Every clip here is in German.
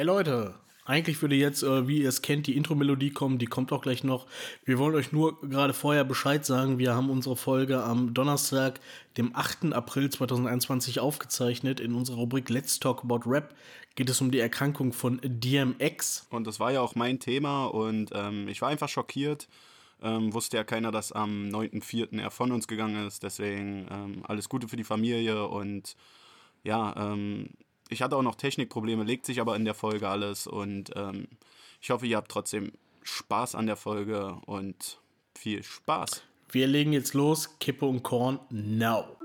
Ey Leute, eigentlich würde jetzt, äh, wie ihr es kennt, die Intro-Melodie kommen, die kommt auch gleich noch. Wir wollen euch nur gerade vorher Bescheid sagen, wir haben unsere Folge am Donnerstag, dem 8. April 2021 aufgezeichnet. In unserer Rubrik Let's Talk About Rap geht es um die Erkrankung von DMX. Und das war ja auch mein Thema und ähm, ich war einfach schockiert. Ähm, wusste ja keiner, dass am 9.4. er von uns gegangen ist. Deswegen ähm, alles Gute für die Familie und ja, ähm, ich hatte auch noch Technikprobleme, legt sich aber in der Folge alles und ähm, ich hoffe, ihr habt trotzdem Spaß an der Folge und viel Spaß. Wir legen jetzt los, Kippe und Korn, now.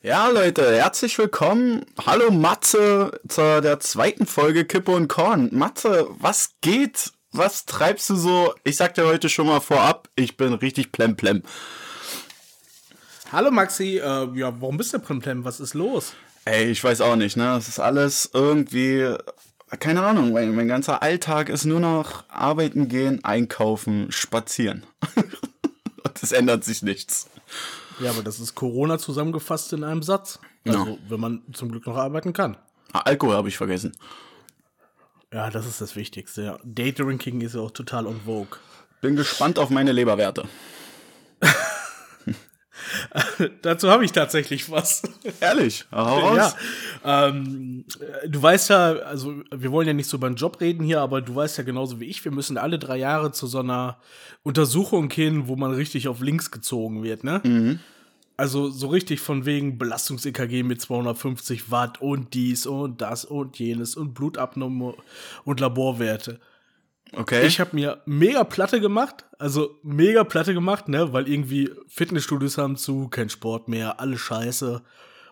Ja, Leute, herzlich willkommen. Hallo Matze zur der zweiten Folge Kippe und Korn. Matze, was geht? Was treibst du so? Ich sag dir heute schon mal vorab, ich bin richtig plemplem. Hallo Maxi, äh, ja, warum bist du Plimplem? Was ist los? Ey, ich weiß auch nicht, ne? Das ist alles irgendwie, keine Ahnung, mein, mein ganzer Alltag ist nur noch arbeiten gehen, einkaufen, spazieren. Und es ändert sich nichts. Ja, aber das ist Corona zusammengefasst in einem Satz. Also, Ja. wenn man zum Glück noch arbeiten kann. Ah, Alkohol habe ich vergessen. Ja, das ist das Wichtigste. Ja. Day-Drinking ist ja auch total on vogue. Bin gespannt auf meine Leberwerte. Dazu habe ich tatsächlich was. Ehrlich, hau raus. Ja, ähm, äh, du weißt ja, also wir wollen ja nicht so über den Job reden hier, aber du weißt ja genauso wie ich, wir müssen alle drei Jahre zu so einer Untersuchung gehen, wo man richtig auf links gezogen wird, ne? Also so richtig von wegen Belastungs-EKG mit 250 Watt und dies und das und jenes und Blutabnahme und Laborwerte. Okay. Ich habe mir mega Platte gemacht, also mega Platte gemacht, ne, weil irgendwie Fitnessstudios haben zu, kein Sport mehr, alles scheiße.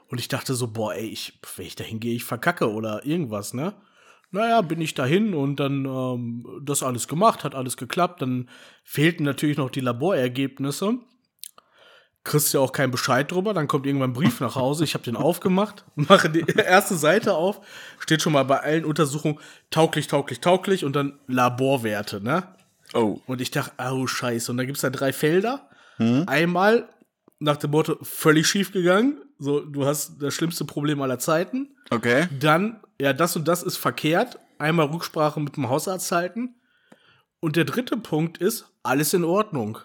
Und ich dachte so, boah, ey, ich, wenn ich dahin gehe, ich verkacke oder irgendwas, ne? Naja, bin ich dahin und dann ähm, das alles gemacht, hat alles geklappt. Dann fehlten natürlich noch die Laborergebnisse. Kriegst ja auch keinen Bescheid drüber, dann kommt irgendwann ein Brief nach Hause. Ich habe den aufgemacht, mache die erste Seite auf, steht schon mal bei allen Untersuchungen tauglich, tauglich, tauglich und dann Laborwerte, ne? oh. Und ich dachte, oh scheiße. Und da gibt's da drei Felder. Einmal nach dem Motto, völlig schief gegangen. So, du hast das schlimmste Problem aller Zeiten. Okay. Dann, ja, das und das ist verkehrt. Einmal Rücksprache mit dem Hausarzt halten. Und der dritte Punkt ist, alles in Ordnung.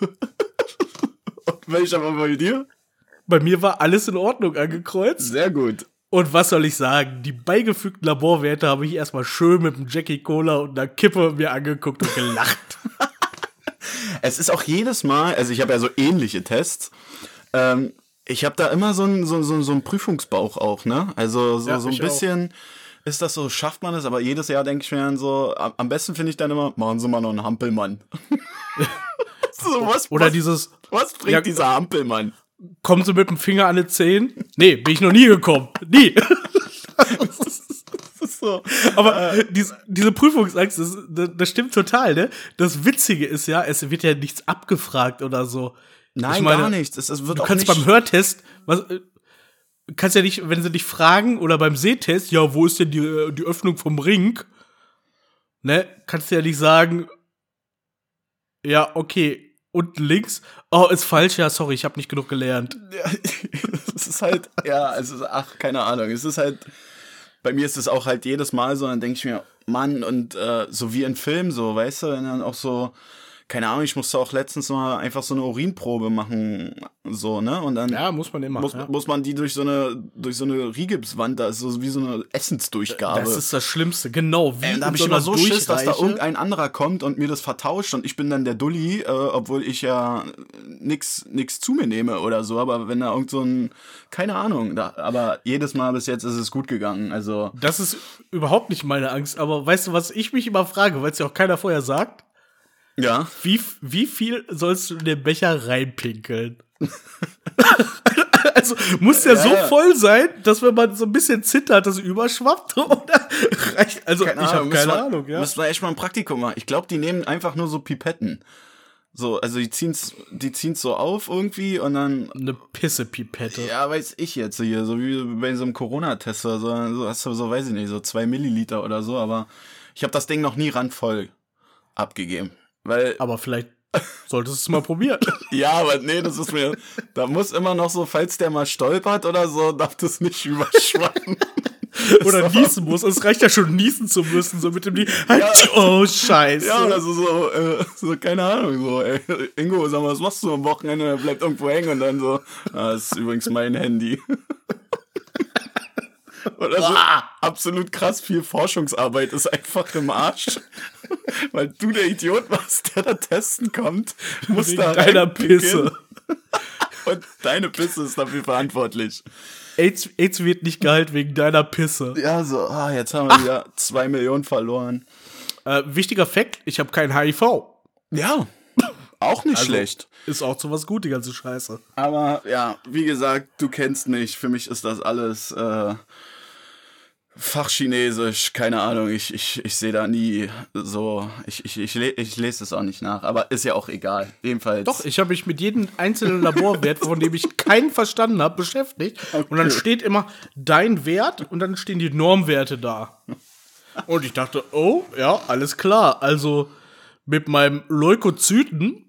Welcher war bei dir? Bei mir war alles in Ordnung angekreuzt. Sehr gut. Und was soll ich sagen? Die beigefügten Laborwerte habe ich erstmal schön mit dem Jackie Cola und einer Kippe mir angeguckt und gelacht. Es ist auch jedes Mal, also ich habe ja so ähnliche Tests. Ähm, ich habe da immer so einen so, so, so Prüfungsbauch auch, ne? Also so, Ja, so ein ich auch. bisschen ist das so, schafft man es, aber jedes Jahr denke ich mir dann so, am besten finde ich dann immer, machen Sie mal noch einen Hampelmann. so, was, Oder was, dieses, was bringt Ja, dieser Hampelmann? kommen Sie mit dem Finger an die Zehen? Nee, bin ich noch nie gekommen. Nie. Das ist so. Aber diese, diese Prüfungsangst, das, das, stimmt total, ne? Das Witzige ist ja, es wird ja nichts abgefragt oder so. Nein, meine, gar nichts. Es, es wird Du auch kannst nicht, beim Hörtest, was, äh, kannst ja nicht, wenn sie dich fragen oder beim Sehtest, ja, wo ist denn die, äh, die Öffnung vom Ring? Ne? Kannst du ja nicht sagen, ja, okay, unten links. Oh, ist falsch, ja, sorry, ich habe nicht genug gelernt. Ja, es ist halt, ja, also, ach, keine Ahnung. Es ist halt, bei mir ist es auch halt jedes Mal so, dann denke ich mir, Mann, und äh, so wie in Filmen, so, weißt du, wenn dann auch so, keine Ahnung, ich musste auch letztens mal einfach so eine Urinprobe machen, so, ne? Und dann Ja, muss man immer. muss, ja. muss man die durch so eine, durch so eine Rigipswand, da ist so wie so eine Essensdurchgabe. Das ist das Schlimmste, genau. Wie in da habe ich so immer so Schiss, dass da irgendein anderer kommt und mir das vertauscht und ich bin dann der Dulli, äh, obwohl ich ja nix, nix zu mir nehme oder so. Aber wenn da irgend so ein, keine Ahnung, da, aber jedes Mal bis jetzt ist es gut gegangen. Also, Das ist überhaupt nicht meine Angst, aber weißt du, was ich mich immer frage, weil es ja auch keiner vorher sagt? Ja. Wie, wie viel sollst du in den Becher reinpinkeln? also muss der Ja, so ja. voll sein, dass wenn man so ein bisschen zittert, das überschwappt oder reicht? Also ich habe keine Ahnung, ja. Müssen wir echt mal ein Praktikum machen. Ich glaube, die nehmen einfach nur so Pipetten. So, also die ziehen's, die ziehen's so auf irgendwie und dann Eine Pissepipette. Ja, weiß ich jetzt hier, so wie bei so einem Corona-Test oder so, so hast du so, weiß ich nicht, so zwei Milliliter oder so, aber ich habe das Ding noch nie randvoll abgegeben. Weil, Aber vielleicht solltest du es mal probieren. ja, aber nee, das ist mir, da muss immer noch so, falls der mal stolpert oder so, darf das nicht überschwappen. Oder niesen muss. Es reicht ja schon, niesen zu müssen, so mit dem Nie Ja. Oh, scheiße. Ja, oder so, so, äh, so, keine Ahnung, so, ey, Ingo, sag mal, was machst du am Wochenende? Er bleibt irgendwo hängen und dann so, ah, das ist übrigens mein Handy. Oder so, absolut krass viel Forschungsarbeit ist einfach im Arsch. Weil du der Idiot warst, der da testen kommt, musst Wegen da deiner Pisse. Und deine Pisse ist dafür verantwortlich. AIDS, AIDS wird nicht geheilt wegen deiner Pisse. Ja, so, ah, jetzt haben wir wieder zwei Millionen verloren. Äh, wichtiger Fakt, ich habe kein HIV. Ja, auch nicht Also, schlecht. Ist auch so was gut, die ganze Scheiße. Aber ja, wie gesagt, du kennst mich. Für mich ist das alles äh, Fachchinesisch. Keine Ahnung. Ich, ich, ich sehe da nie so. Ich, ich, ich, ich lese es auch nicht nach. Aber ist ja auch egal. Jedenfalls. Doch, ich habe mich mit jedem einzelnen Laborwert, von dem ich keinen verstanden habe, beschäftigt. Und dann steht immer dein Wert und dann stehen die Normwerte da. Und ich dachte, oh, ja, alles klar. Also mit meinem Leukozyten,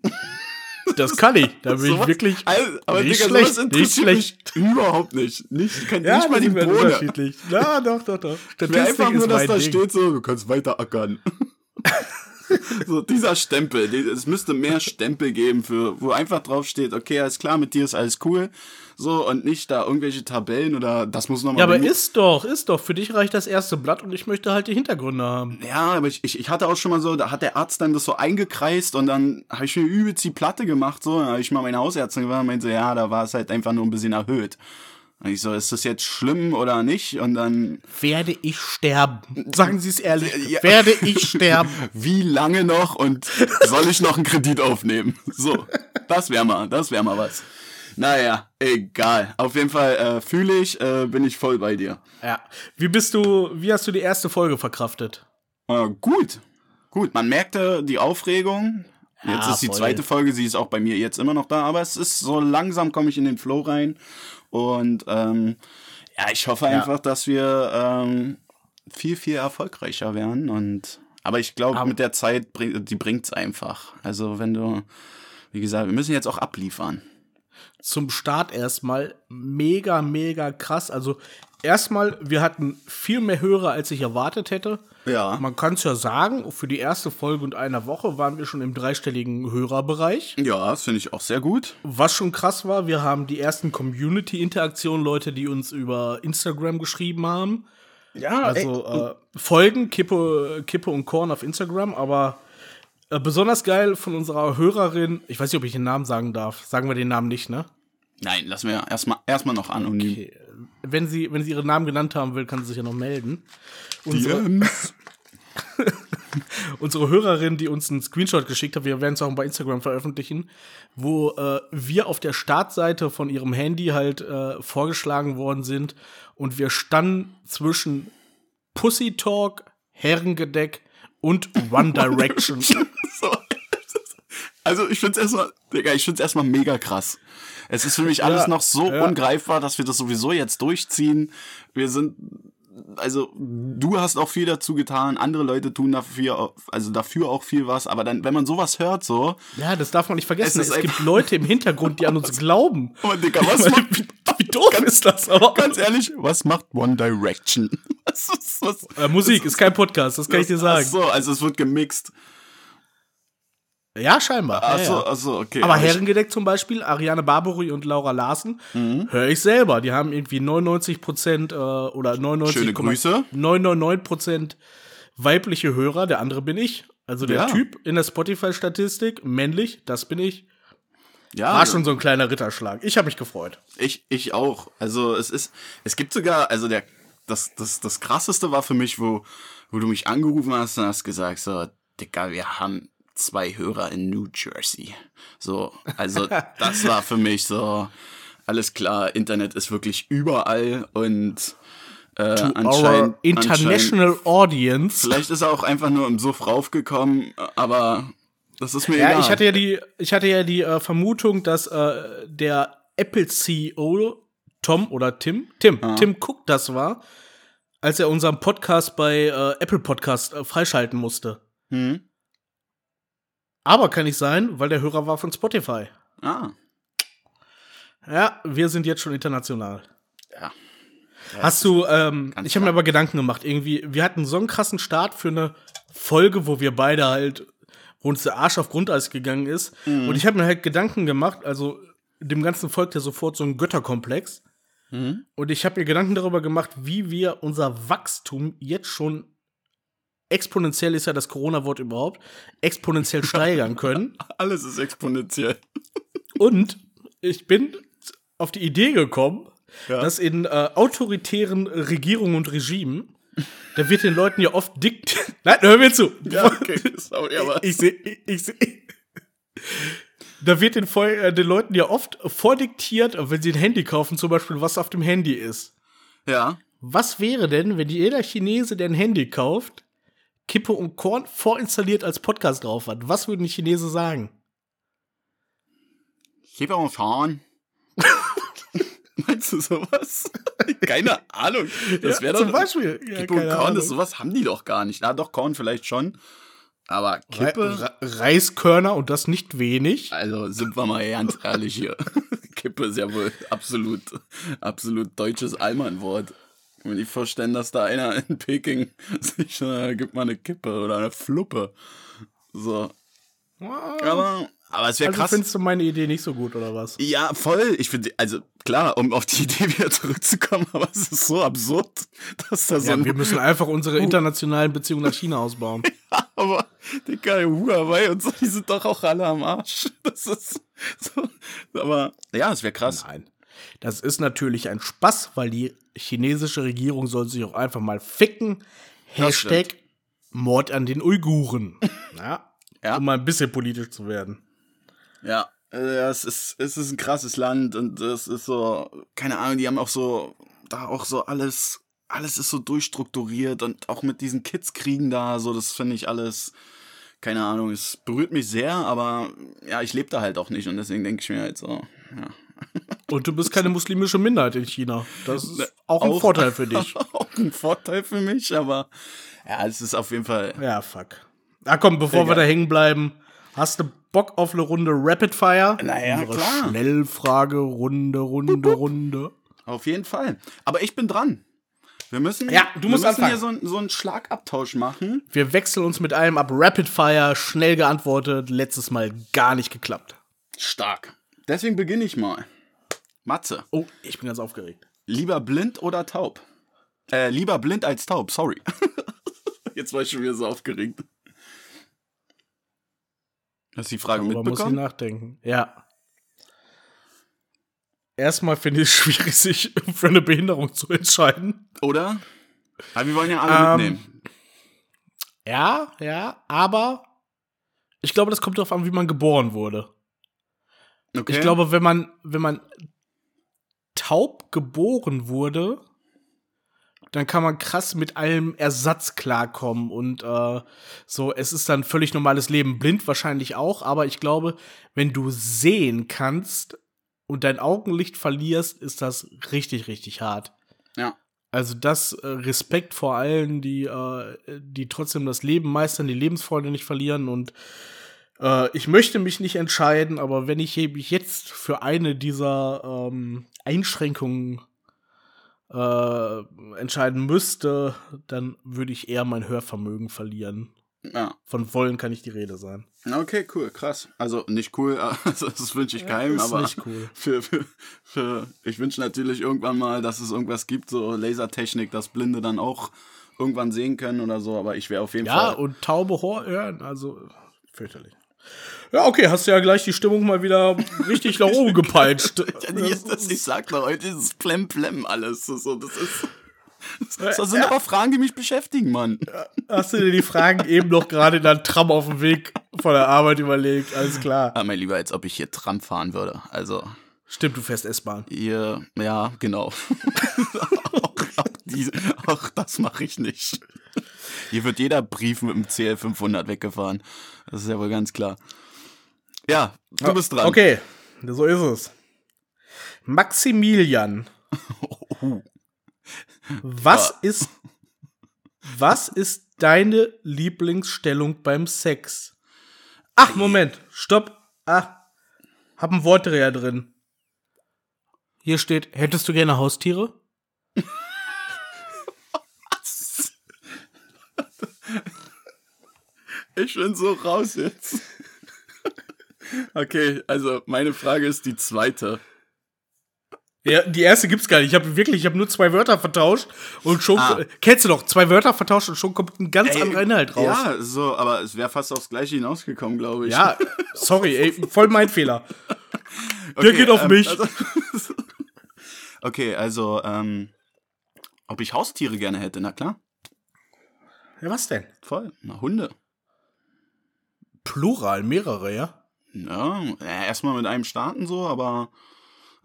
das kann ich. Da bin ich Sowas- wirklich Also, aber nicht Digga, schlecht. Nicht schlecht. überhaupt nicht. Nicht, kann, Ja, nicht mal die Bohne. unterschiedlich. Ja, doch, doch, doch. Mir einfach nur, dass da Ding. steht so, du kannst weiter ackern. so, dieser Stempel, es müsste mehr Stempel geben, für, wo einfach drauf steht, okay, alles klar, mit dir ist alles cool. So, und nicht da irgendwelche Tabellen oder das muss nochmal. Ja, aber ist doch, ist doch. Für dich reicht das erste Blatt und ich möchte halt die Hintergründe haben. Ja, aber ich, ich, ich hatte auch schon mal so, da hat der Arzt dann das so eingekreist und dann habe ich mir übelst die Platte gemacht, so, dann habe ich mal meine Hausärztin gefragt und meinte, ja, da war es halt einfach nur ein bisschen erhöht. Und ich so, ist das jetzt schlimm oder nicht? Und dann, Werde ich sterben? Sagen Sie es ehrlich. Ja. Werde ich sterben? wie lange noch und soll ich noch einen Kredit aufnehmen? So, das wäre mal, das wäre mal was. Naja, egal. Auf jeden Fall äh, fühle ich, äh, bin ich voll bei dir. Ja. Wie bist du, wie hast du die erste Folge verkraftet? Äh, gut, gut. Man merkte die Aufregung. Jetzt Ja, ist die voll. zweite Folge, sie ist auch bei mir jetzt immer noch da, aber es ist so langsam komme ich in den Flow rein. Und ähm, ja, ich hoffe einfach, dass wir ähm, viel, viel erfolgreicher werden. Und aber ich glaube, mit der Zeit bring, die bringt's einfach. Also wenn du, wie gesagt, wir müssen jetzt auch abliefern. Zum Start erstmal mega, mega krass. Also erstmal, wir hatten viel mehr Hörer, als ich erwartet hätte. Ja. Man kann es ja sagen, für die erste Folge und einer Woche waren wir schon im dreistelligen Hörerbereich. Ja, das finde ich auch sehr gut. Was schon krass war, wir haben die ersten Community-Interaktionen, Leute, die uns über Instagram geschrieben haben. Ja, Also äh, folgen Kippe, Kippe und Korn auf Instagram, aber äh, besonders geil von unserer Hörerin, ich weiß nicht, ob ich den Namen sagen darf. Sagen wir den Namen nicht, ne? nein, lassen wir erstmal erstmal noch anonym. Okay. Wenn sie, wenn sie ihren Namen genannt haben will, kann sie sich ja noch melden. Unsere, unsere Hörerin, die uns einen Screenshot geschickt hat, wir werden es auch bei Instagram veröffentlichen, wo äh, wir auf der Startseite von ihrem Handy halt äh, vorgeschlagen worden sind und wir standen zwischen Pussy Talk, Herrengedeck und One Direction. So. Also ich find's erstmal, Digga, ich find's erstmal mega krass. Es ist für mich alles Ja, noch so ja. ungreifbar, dass wir das sowieso jetzt durchziehen. Wir sind, also du hast auch viel dazu getan, andere Leute tun dafür, auch- also dafür auch viel was. Aber dann, wenn man sowas hört, so, ja, das darf man nicht vergessen. Es Es, ist gibt Leute im Hintergrund, die an uns glauben. oh Digga, was macht, wie, doof ist das aber? ganz ehrlich, was macht One Direction? Was, was, was, Äh, Musik ist kein Podcast, das kann ich dir Ach sagen. so, also es wird gemixt. Ja, scheinbar. Ja, Achso, ja. achso, okay. Aber Herrengedeck zum Beispiel, Ariane Barbary und Laura Larsen, Mhm. höre ich selber. Die haben irgendwie 99 Prozent äh, oder 99, Schöne Grüße. 999 Prozent weibliche Hörer. Der andere bin ich. Also der Ja. Typ in der Spotify-Statistik, männlich, das bin ich. ja, War schon so ein kleiner Ritterschlag. Ich habe mich gefreut. Ich, ich auch. Also es ist, es gibt sogar, also der, das, das, das krasseste war für mich, wo, wo du mich angerufen hast und hast gesagt, so, Dicker, wir haben zwei Hörer in New Jersey. So, also das war für mich so, alles klar, Internet ist wirklich überall und äh, Our anscheinend, international anscheinend, audience. vielleicht ist er auch einfach nur im Suff raufgekommen, aber das ist mir Ja, egal. ich hatte ja die, ich hatte ja die äh, Vermutung, dass äh, der Apple CEO Tom oder Tim, Tim, Tim Cook das war, als er unseren Podcast bei äh, Apple Podcast äh, freischalten musste. Hm? Aber kann nicht sein, weil der Hörer war von Spotify. Ah, Ja, wir sind jetzt schon international. ja. Hast du, ähm, ich habe mir aber Gedanken gemacht, irgendwie, wir hatten so einen krassen Start für eine Folge, wo wir beide halt, wo uns der Arsch auf Grundeis gegangen ist. Mhm. Und ich habe mir halt Gedanken gemacht, also dem Ganzen folgt ja sofort so ein Götterkomplex. Mhm. Und ich habe mir Gedanken darüber gemacht, wie wir unser Wachstum jetzt schon exponentiell ist ja das Corona-Wort überhaupt, exponentiell steigern können. Alles ist exponentiell. Und ich bin auf die Idee gekommen, Ja. dass in äh, autoritären Regierungen und Regimen, da wird den Leuten ja oft dikt. Nein, hör mir zu. Ja, okay, sorry, aber. Ich sehe, ich, ich seh, da wird den, äh, den Leuten ja oft vordiktiert, wenn sie ein Handy kaufen, zum Beispiel, was auf dem Handy ist. Ja. Was wäre denn, wenn jeder Chinese, der ein Handy kauft, Kippe und Korn vorinstalliert als Podcast drauf hat? Was würden die Chinesen sagen? Gib auch fahren. Meinst du sowas? Keine Ahnung. Das wäre zum doch. Beispiel. Ja, Kippe und Korn, ist, sowas haben die doch gar nicht. Na, doch, Korn vielleicht schon. Aber Kippe. Re Re Reiskörner und das nicht wenig. Also sind wir mal ganz ehrlich hier. Kippe ist ja wohl absolut, absolut deutsches Allmannwort. Ich kann mir nicht vorstellen, dass da einer in Peking sich, äh, gibt mal eine Kippe oder eine Fluppe. So. Aber, aber es wäre Also krass. findest du meine Idee nicht so gut, oder was? Ja, voll. Ich finde, also klar, um auf die Idee wieder zurückzukommen, aber es ist so absurd, dass da so Ja, ein. wir müssen einfach unsere internationalen Beziehungen nach China ausbauen. aber, Digga, Huawei und so, die sind doch auch alle am Arsch. Das ist so. Aber ja, es wäre krass. Nein. Das ist natürlich ein Spaß, weil die chinesische Regierung soll sich auch einfach mal ficken. Hashtag Mord an den Uiguren. Ja. Ja. Um mal ein bisschen politisch zu werden. Ja. äh, Es ist, es ist ein krasses Land und es ist so, keine Ahnung, die haben auch so, da auch so alles, alles ist so durchstrukturiert und auch mit diesen Kids-Kriegen da, so, das finde ich alles, keine Ahnung, es berührt mich sehr, aber ja, ich lebe da halt auch nicht und deswegen denke ich mir halt so, ja. Und du bist keine muslimische Minderheit in China. Das ist auch ein Auch- Vorteil für dich. auch ein Vorteil für mich, aber ja, es ist auf jeden Fall, Ja, fuck. Na komm, bevor wir Egal. da hängen bleiben, hast du Bock auf eine Runde Rapid Fire? Na ja, Unsere klar. Schnellfrage, Runde, Runde, Runde. auf jeden Fall. Aber ich bin dran. Wir müssen, Ja, du musst wir müssen hier so, einen- so einen Schlagabtausch machen. Wir wechseln uns mit einem ab. Rapid Fire, schnell geantwortet, letztes Mal gar nicht geklappt. Stark. Deswegen beginne ich mal. Matze, Oh, ich bin ganz aufgeregt. lieber blind oder taub? Äh, lieber blind als taub, sorry. Jetzt war ich schon wieder so aufgeregt. Hast du die Frage Darüber muss ich mitbekommen? nachdenken. Ja. Erstmal finde ich es schwierig, sich für eine Behinderung zu entscheiden. Oder? Aber wir wollen ja alle Ähm, mitnehmen. Ja, ja, aber ich glaube, das kommt darauf an, wie man geboren wurde. Okay. Ich glaube, wenn man, wenn man taub geboren wurde, dann kann man krass mit allem Ersatz klarkommen und äh, so, es ist dann völlig normales Leben. Blind wahrscheinlich auch, aber ich glaube, wenn du sehen kannst und dein Augenlicht verlierst, ist das richtig, richtig hart. Ja. Also das äh, Respekt vor allen, die, äh, die trotzdem das Leben meistern, die Lebensfreude nicht verlieren und äh, ich möchte mich nicht entscheiden, aber wenn ich mich jetzt für eine dieser ähm, Einschränkungen äh, entscheiden müsste, dann würde ich eher mein Hörvermögen verlieren. Ja. Von wollen kann nicht die Rede sein. Okay, cool, krass. Also nicht cool, also das wünsche ich keinem, ist aber nicht cool. Für, für, für, ich wünsche natürlich irgendwann mal, dass es irgendwas gibt, so Lasertechnik, dass Blinde dann auch irgendwann sehen können oder so, aber ich wäre auf jeden Ja, Fall. und taube Hor hören, also fürchterlich. Ja, okay, hast du ja gleich die Stimmung mal wieder richtig nach oben gepeitscht. Ich sag doch, heute ist es Plem-Plem alles. So, das ist. Das, das sind aber Fragen, die mich beschäftigen, Mann. Hast du dir die Fragen eben noch gerade in der Tram auf dem Weg von der Arbeit überlegt? Alles klar. Ah, mein Lieber, als ob ich hier Tram fahren würde. Also, Stimmt, du fährst S-Bahn. ja, genau. auch, auch, diese, auch das mache ich nicht. Hier wird jeder Brief mit dem CL500 weggefahren. Das ist ja wohl ganz klar. Ja, du bist dran. Okay, so ist es. Maximilian. Was ist was ist deine Lieblingsstellung beim Sex? Ach, Moment, stopp. Ah, hab ein Wortdreher drin. Hier steht, hättest du gerne Haustiere? Ich bin so raus jetzt. Okay, also meine Frage ist die zweite. Ja, die erste gibt's gar nicht. Ich habe wirklich, ich habe nur zwei Wörter vertauscht und schon Ah. kennst du doch, zwei Wörter vertauscht und schon kommt ein ganz anderer Inhalt raus. Ja, so, aber es wäre fast aufs Gleiche hinausgekommen, glaube ich. Ja, sorry, ey, voll mein Fehler. Okay, geht auf ähm, mich. Also, okay, also, ähm, ob ich Haustiere gerne hätte, na klar. Ja, was denn? Voll. Na, Hunde. Plural, mehrere, ja? Ja, erstmal mit einem starten so, aber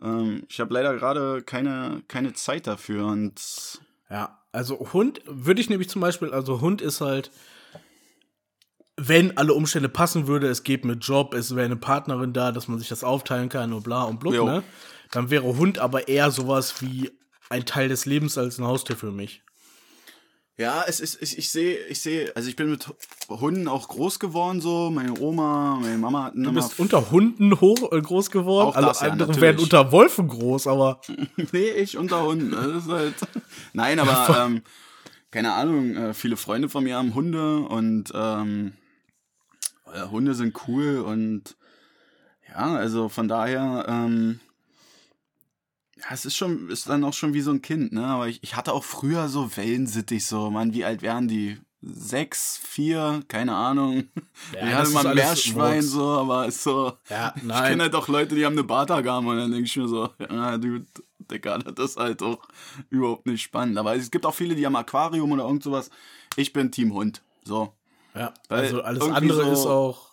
ähm, ich habe leider gerade keine, keine Zeit dafür und Ja, also Hund würde ich nämlich zum Beispiel, also Hund ist halt, wenn alle Umstände passen würde, es geht mit Job, es wäre eine Partnerin da, dass man sich das aufteilen kann und bla und blub, Jo. ne? Dann wäre Hund aber eher sowas wie ein Teil des Lebens als ein Haustier für mich. Ja, es ist, ich, ich sehe, ich sehe, also ich bin mit Hunden auch groß geworden, so. Meine Oma, meine Mama hatten Du bist unter Hunden hoch, äh, groß geworden, Auch alle das, ja, anderen natürlich. werden unter Wolfen groß, aber nee, ich unter Hunden. Das ist halt. Nein, aber ähm, keine Ahnung, äh, viele Freunde von mir haben Hunde und ähm, äh, Hunde sind cool und ja, also von daher, ähm, ja, es ist schon, ist dann auch schon wie so ein Kind, ne? Aber ich, ich hatte auch früher so Wellensittich, so, Mann, wie alt wären die? Sechs, vier, keine Ahnung. Ja, ich hatte mal ein Meerschwein, so, aber ist so. ja, Ich nein. kenne halt auch Leute, die haben eine Bartagame und dann denke ich mir so, ja, dude, Digga, das ist halt auch überhaupt nicht spannend. Aber es gibt auch viele, die haben Aquarium oder irgend sowas. Ich bin Team Hund. So. ja, Weil also alles andere so- ist auch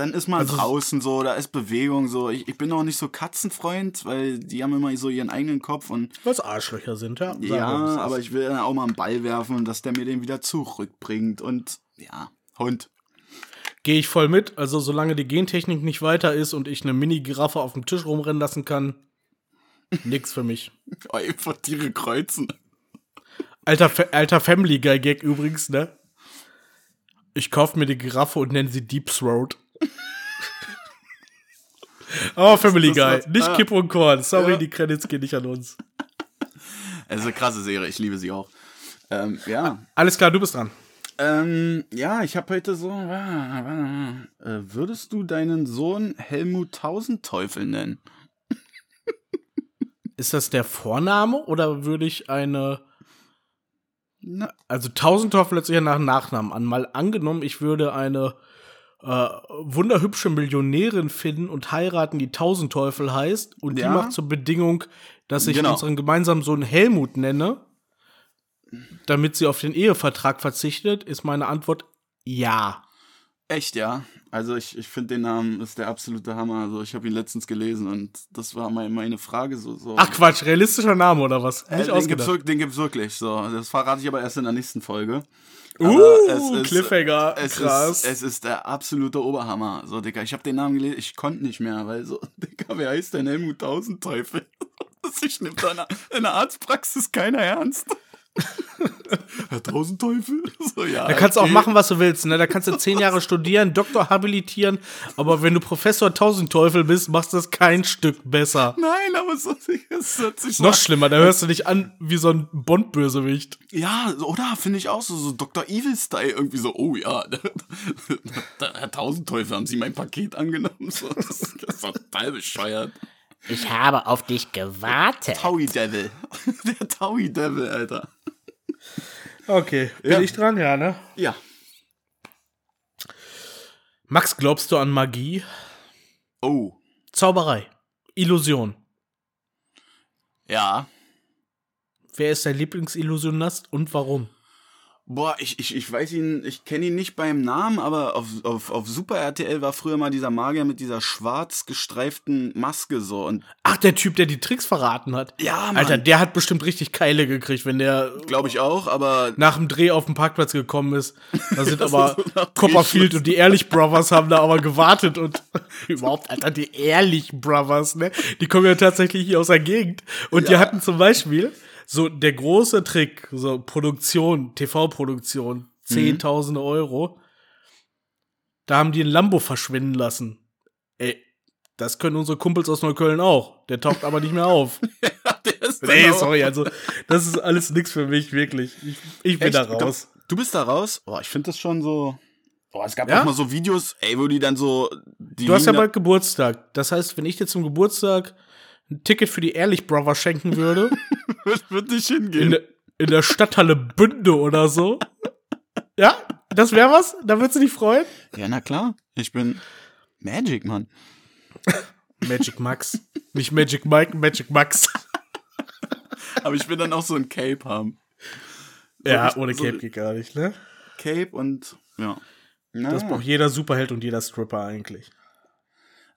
Dann ist man Also- draußen so, da ist Bewegung so. Ich, ich bin auch nicht so Katzenfreund, weil die haben immer so ihren eigenen Kopf und was Arschlöcher sind, ja. Ja, aber ich will dann auch mal einen Ball werfen und dass der mir den wieder zurückbringt und ja, Hund. Gehe ich voll mit. Also, solange die Gentechnik nicht weiter ist und ich eine Mini-Giraffe auf dem Tisch rumrennen lassen kann, nix für mich. Einfach Tiere kreuzen. Alter, alter Family Guy Gag übrigens, ne? Ich kauf mir die Giraffe und nenne sie Deep Throat. Oh, Family Guy. Nicht ah. Kipp und Korn. Sorry, Ja. die Credits gehen nicht an uns. Es ist eine krasse Serie, ich liebe sie auch. Ähm, ja. Alles klar, du bist dran. Ähm, ja, ich habe heute so. Äh, würdest du deinen Sohn Helmut Tausendteufel nennen? Ist das der Vorname oder würde ich eine. Na, Also Tausendteufel ja nach Nachnamen an. Mal angenommen, ich würde eine äh, wunderhübsche Millionärin finden und heiraten, die Tausendteufel heißt. Und Ja. die macht zur Bedingung, dass ich Genau. unseren gemeinsamen Sohn Helmut nenne, damit sie auf den Ehevertrag verzichtet, ist meine Antwort ja. echt, ja. Also ich, ich finde den Namen ist der absolute Hammer. Also ich habe ihn letztens gelesen und das war meine, meine Frage so. so. Ach Quatsch, realistischer Name oder was? Äh, Nicht den, gibt's, ausgedacht. wirk- den gibt's wirklich. So, das verrate ich aber erst in der nächsten Folge. Uh, ist- Cliffhanger, Es krass. ist, es ist der absolute Oberhammer. So, Digga, ich habe den Namen gelesen, ich konnte nicht mehr, weil so, Digga, wer heißt denn Helmut Tausendteufel? Das ich nimmt da in der Arztpraxis keiner ernst. Herr Tausendteufel? So, ja, Da kannst du auch machen, was du willst. Ne? Da kannst du zehn Jahre studieren, Doktor habilitieren, aber wenn du Professor Tausendteufel bist, machst du das kein Stück besser. Nein, aber es hört sich so Noch schlimmer, da hörst du dich an wie so ein Bond-Bösewicht. Ja, oder finde ich auch so, so Dr. Evil-Style irgendwie so, oh ja, Herr Tausendteufel, haben Sie mein Paket angenommen? So, das ist total bescheuert. Ich habe auf dich gewartet. Taui Devil. Der Taui Devil, Alter. Okay, bin Ja. ich dran? Ja, ne? Ja. Max, glaubst du an Magie? Oh. Zauberei. Illusion. Ja. Wer ist dein Lieblingsillusionist und warum? Boah, ich, ich, ich weiß ihn, ich kenne ihn nicht beim Namen, aber auf, auf, auf Super RTL war früher mal dieser Magier mit dieser schwarz gestreiften Maske so und Ach, der Typ, der die Tricks verraten hat. Ja, Mann. Alter, der hat bestimmt richtig Keile gekriegt, wenn der glaube ich auch, aber nach dem Dreh auf den Parkplatz gekommen ist. Da sind aber so Copperfield und die Ehrlich Brothers haben da aber gewartet und überhaupt, Alter, die Ehrlich Brothers, ne? Die kommen ja tatsächlich hier aus der Gegend. Und die hatten zum Beispiel so der große Trick, so Produktion, TV-Produktion, Mhm. zehntausende Euro. Da haben die ein Lambo verschwinden lassen. Ey, das können unsere Kumpels aus Neukölln auch. Der taucht aber nicht mehr auf. der ist Nee, sorry, also das ist alles nix für mich, wirklich. Ich, ich bin Echt? da raus. Du, bist da raus? Boah, ich finde das schon so. Boah, es gab Ja? auch mal so Videos, ey, wo die dann so. Die Du hast ja bald Geburtstag. Das heißt, wenn ich dir zum Geburtstag ein Ticket für die Ehrlich Brothers schenken würde, wird, wird nicht in, hingehen. der- in der Stadthalle Bünde oder so. Ja, das wäre was? Da würdest du dich freuen? Ja, na klar. Ich bin Magic, Mann. Magic Max. Nicht Magic Mike, Magic Max. Aber ich will dann auch so ein Cape haben. Ja, ich- ohne so- Cape geht gar nicht, ne? Cape und ja. Na, Das braucht jeder Superheld und jeder Stripper eigentlich.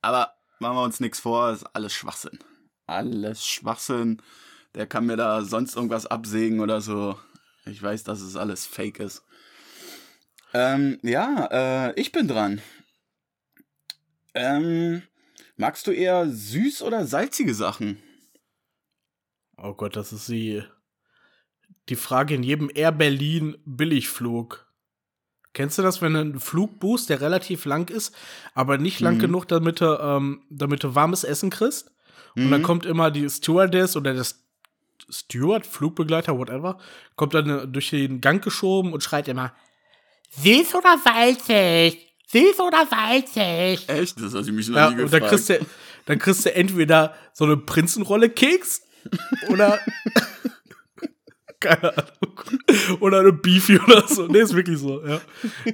aber machen wir uns nichts vor, ist alles Schwachsinn. Alles Schwachsinn. Der kann mir da sonst irgendwas absägen oder so. Ich weiß, dass es alles fake ist. Ähm, ja, äh, ich bin dran. Ähm, magst du eher süß oder salzige Sachen? Oh Gott, das ist die, die Frage in jedem Air Berlin Billigflug. Kennst du das, wenn du einen Flug buchst, der relativ lang ist, aber nicht lang Mhm. genug, damit du, ähm, damit du warmes Essen kriegst? Und dann Mhm. kommt immer die Stewardess oder das Steward, Flugbegleiter, whatever, kommt dann äh, durch den Gang geschoben und schreit immer, Süß oder salzig? Süß oder salzig? Echt? Das hatte ich mich noch ja, nie und dann gefragt. kriegst, du, dann kriegst du entweder so eine Prinzenrolle Keks oder keine Ahnung. Oder eine Beefy oder so. Nee, ist wirklich so, ja.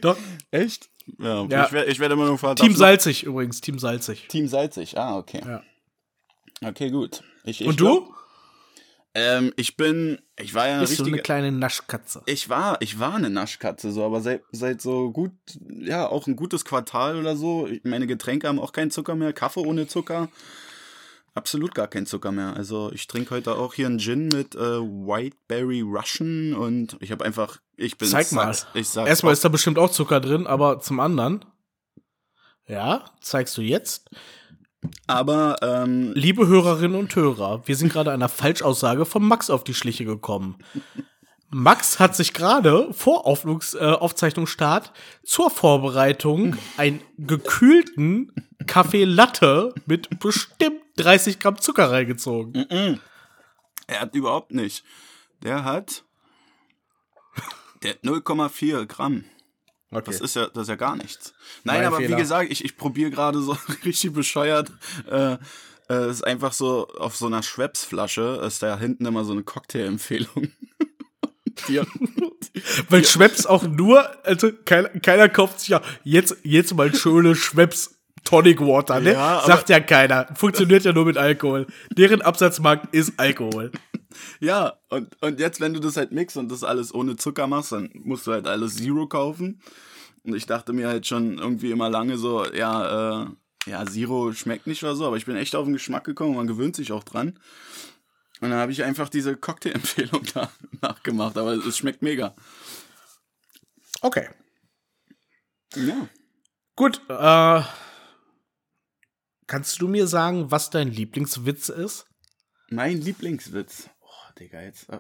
Doch. Echt? Ja, Ja. Ich, werde, ich werde immer nur gefragt. Team Salzig übrigens, Team Salzig. Team salzig, ah, okay. Ja. Okay, gut. Ich, ich Und glaub- du? Ähm, ich bin, ich war ja eine Bist du richtige, eine kleine Naschkatze? ich war, ich war eine Naschkatze, so, aber seit, seit so gut, ja, auch ein gutes Quartal oder so, meine Getränke haben auch keinen Zucker mehr, Kaffee ohne Zucker, absolut gar keinen Zucker mehr. Also ich trinke heute auch hier einen Gin mit äh, Whiteberry Russian und ich habe einfach, ich bin, Zeig mal. ich sag's Erstmal auch- ist da bestimmt auch Zucker drin, aber zum anderen. Ja, zeigst du jetzt. Aber, ähm, Liebe Hörerinnen und Hörer, wir sind gerade einer Falschaussage von Max auf die Schliche gekommen. Max hat sich gerade vor Aufnungs, äh, Aufzeichnungsstart zur Vorbereitung einen gekühlten Kaffee Latte mit bestimmt 30 Gramm Zucker reingezogen. Er hat überhaupt nicht. Der hat. Der hat 0,4 Gramm. Okay. Das ist ja, das ist ja gar nichts. Nein, Mein aber Fehler. wie gesagt, ich, ich probiere gerade so richtig bescheuert. Äh, äh, ist einfach so auf so einer Schweppes-Flasche ist da hinten immer so eine Cocktail-Empfehlung. Weil Schweppes auch nur, also keiner, keiner kauft sich ja jetzt, jetzt mal schöne Schweppes Tonic Water, ne? Ja, Sagt ja keiner. Funktioniert ja nur mit Alkohol. Deren Absatzmarkt ist Alkohol. Ja, und, und jetzt, wenn du das halt mixst und das alles ohne Zucker machst, dann musst du halt alles Zero kaufen. Und ich dachte mir halt schon irgendwie immer lange so, ja, äh, ja, Zero schmeckt nicht oder so, aber ich bin echt auf den Geschmack gekommen, man gewöhnt sich auch dran. Und dann habe ich einfach diese Cocktail-Empfehlung da nachgemacht, aber es schmeckt mega. Okay. Ja. Gut, äh, kannst du mir sagen, was dein Lieblingswitz ist? Mein Lieblingswitz. Oh, Digga, jetzt. äh,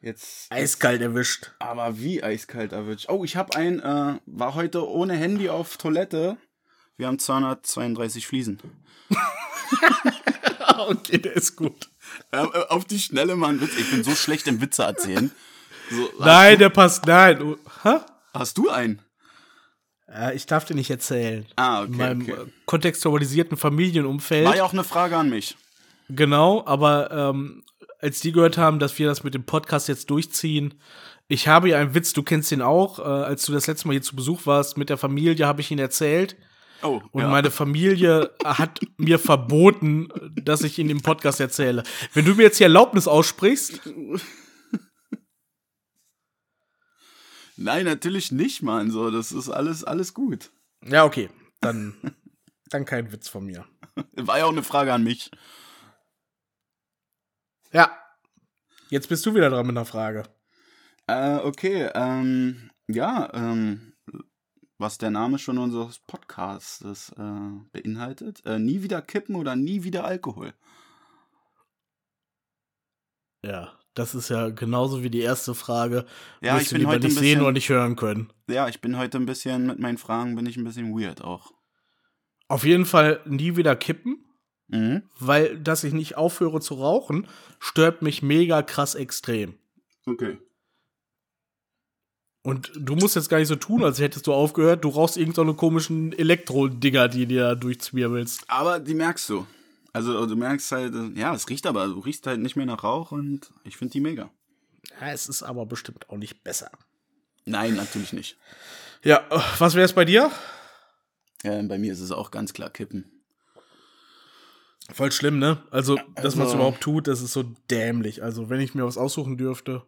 Jetzt. Eiskalt erwischt. Aber wie eiskalt erwischt. Oh, ich habe ein, äh, war heute ohne Handy auf Toilette. Wir haben 232 Fliesen. okay, der ist gut. Äh, äh, auf die Schnelle mal ein Witz. Ich bin so schlecht im Witze erzählen. So, Nein, der passt. Nein. Du, hä? Hast du einen? Ja, ich darf dir nicht erzählen. Ah, okay, In meinem okay. äh, kontextualisierten Familienumfeld. War ja auch eine Frage an mich. Genau, aber ähm, als die gehört haben, dass wir das mit dem Podcast jetzt durchziehen, ich habe ja einen Witz, du kennst den auch, äh, als du das letzte Mal hier zu Besuch warst mit der Familie, habe ich ihn erzählt. Oh, Und ja. meine Familie hat mir verboten, dass ich ihn im Podcast erzähle. Wenn du mir jetzt die Erlaubnis aussprichst, Nein, natürlich nicht, Mann. So, das ist alles, alles gut. ja, okay, dann, dann kein Witz von mir. War ja auch eine Frage an mich. Ja, jetzt bist du wieder dran mit einer Frage. Äh, okay, ähm, ja, ähm, was der Name schon unseres Podcasts äh, beinhaltet. Äh, nie wieder kippen oder nie wieder Alkohol. Ja, das ist ja genauso wie die erste Frage. Ja, Wirst ich du bin lieber heute ein nicht sehen bisschen- oder nicht hören können. Ja, ich bin heute ein bisschen, mit meinen Fragen bin ich ein bisschen weird auch. Auf jeden Fall nie wieder kippen, Mhm. weil dass ich nicht aufhöre zu rauchen, stört mich mega krass extrem. Okay. Und du musst jetzt gar nicht so tun, als hättest du aufgehört. Du rauchst irgendeine so komischen Elektro-Dinger, die dir da durchzwirbelst. Aber die merkst du. Also du merkst halt, äh, ja, es riecht aber, du riechst halt nicht mehr nach Rauch und ich finde die mega. Ja, es ist aber bestimmt auch nicht besser. Nein, natürlich nicht. Ja, äh, was wäre es bei dir? Ja, bei mir ist es auch ganz klar kippen. Voll schlimm, ne? Also, dass man es Also- überhaupt tut, das ist so dämlich. Also, wenn ich mir was aussuchen dürfte.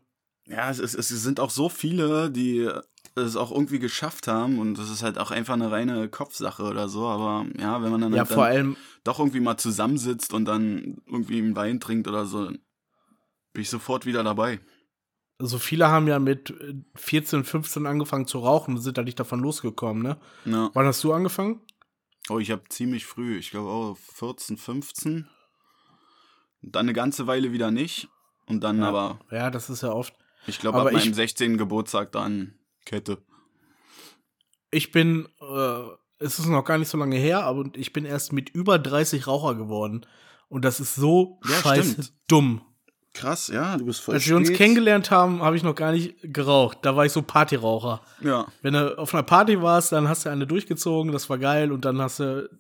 Ja, es, ist, es sind auch so viele, die es auch irgendwie geschafft haben und das ist halt auch einfach eine reine Kopfsache oder so, aber ja, wenn man dann, Ja, halt vor dann allem, doch irgendwie mal zusammensitzt und dann irgendwie einen Wein trinkt oder so, bin ich sofort wieder dabei. so viele haben ja mit äh, 14, 15 angefangen zu rauchen und sind da nicht davon losgekommen, ne? Ja. Wann hast du angefangen? Oh, ich habe ziemlich früh, ich glaube auch 14, 15. Und dann eine ganze Weile wieder nicht. Und dann Ja. aber, Ja, das ist ja oft. ich glaube, ab meinem ich- 16. Geburtstag dann Kette. Ich bin, äh, es ist noch gar nicht so lange her, aber ich bin erst mit über 30 Raucher geworden. Und das ist so Ja, scheiße stimmt. dumm. Krass, ja, du bist voll Als wir uns kennengelernt haben, habe ich noch gar nicht geraucht. Da war ich so Partyraucher. Ja, Wenn du auf einer Party warst, dann hast du eine durchgezogen, das war geil und dann hast du.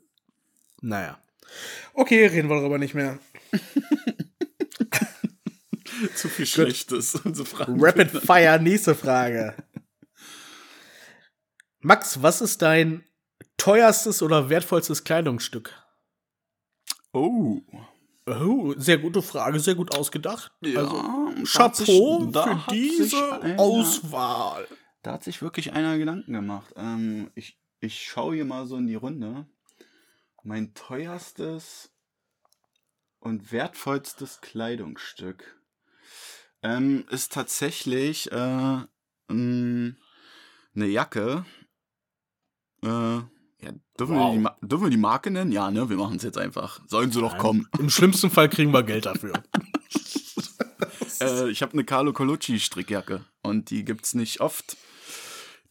Naja. Okay, reden wir darüber nicht mehr. zu viel Schlechtes. Rapid Fire, nächste Frage. Max, was ist dein teuerstes oder wertvollstes Kleidungsstück? Oh. Oh, sehr gute Frage, sehr gut ausgedacht. Ja, also, Chapeau sich- für diese einer- Auswahl. Da hat sich wirklich einer Gedanken gemacht. Ähm, ich, ich schaue hier mal so in die Runde. Mein teuerstes und wertvollstes Kleidungsstück ähm, ist tatsächlich äh, ähm, eine Jacke. Äh, ja, dürfen, Wow. wir die, dürfen wir die Marke nennen? Ja, ne? Wir machen es jetzt einfach. Sollen sie doch kommen. Im schlimmsten Fall kriegen wir Geld dafür. Äh, ich habe eine Carlo Colucci Strickjacke und die gibt's nicht oft.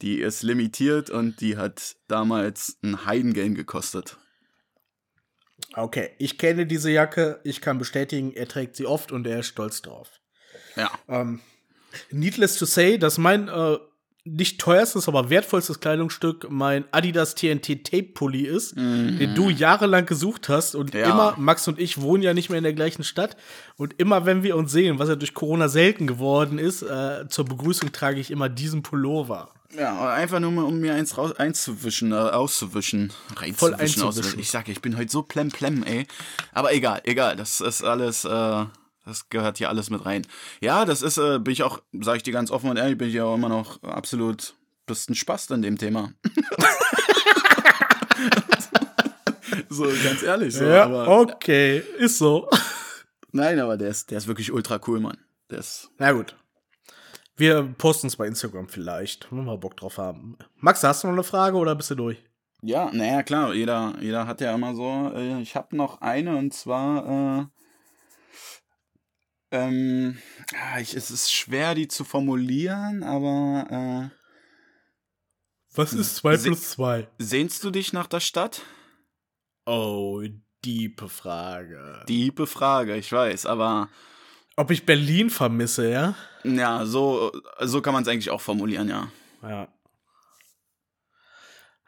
Die ist limitiert und die hat damals ein Heidengeld gekostet. Okay, ich kenne diese Jacke, ich kann bestätigen, er trägt sie oft und er ist stolz drauf. Ja. Ähm, needless to say, dass mein äh, nicht teuerstes, aber wertvollstes Kleidungsstück mein Adidas TNT Tape Pulli ist, den du jahrelang gesucht hast und Mhm. Ja. immer, Max und ich wohnen ja nicht mehr in der gleichen Stadt und immer wenn wir uns sehen, was ja durch Corona selten geworden ist, äh, zur Begrüßung trage ich immer diesen Pullover. Ja, einfach nur mal, um mir eins raus, einzuwischen, äh, auszuwischen. Reinzuwischen, Voll einzuwischen. auszuwischen. Ich sag, ich bin heute so plemplem, ey. Aber egal, egal. Das ist alles, äh, das gehört hier alles mit rein. Ja, das ist, äh, bin ich auch, sag ich dir ganz offen und ehrlich, bin ich ja auch immer noch absolut, bist ein Spast in dem Thema. so, ganz ehrlich. So, aber, okay, ist so. Nein, aber der ist, der ist wirklich ultra cool, Mann. Der ist, Na gut. Wir posten es bei Instagram vielleicht, wenn wir Bock drauf haben. Max, hast du noch eine Frage oder bist du durch? Ja, naja, klar, jeder, jeder hat ja immer so. Äh, ich habe noch eine und zwar, Ähm, ja, ich, es ist schwer, die zu formulieren, aber äh, Was ist 2 Se- plus 2? sehnst du dich nach der Stadt? Oh, diepe Frage. Diepe Frage, ich weiß, aber Ob ich Berlin vermisse, ja? ja, so, so kann man es eigentlich auch formulieren, ja. Ja.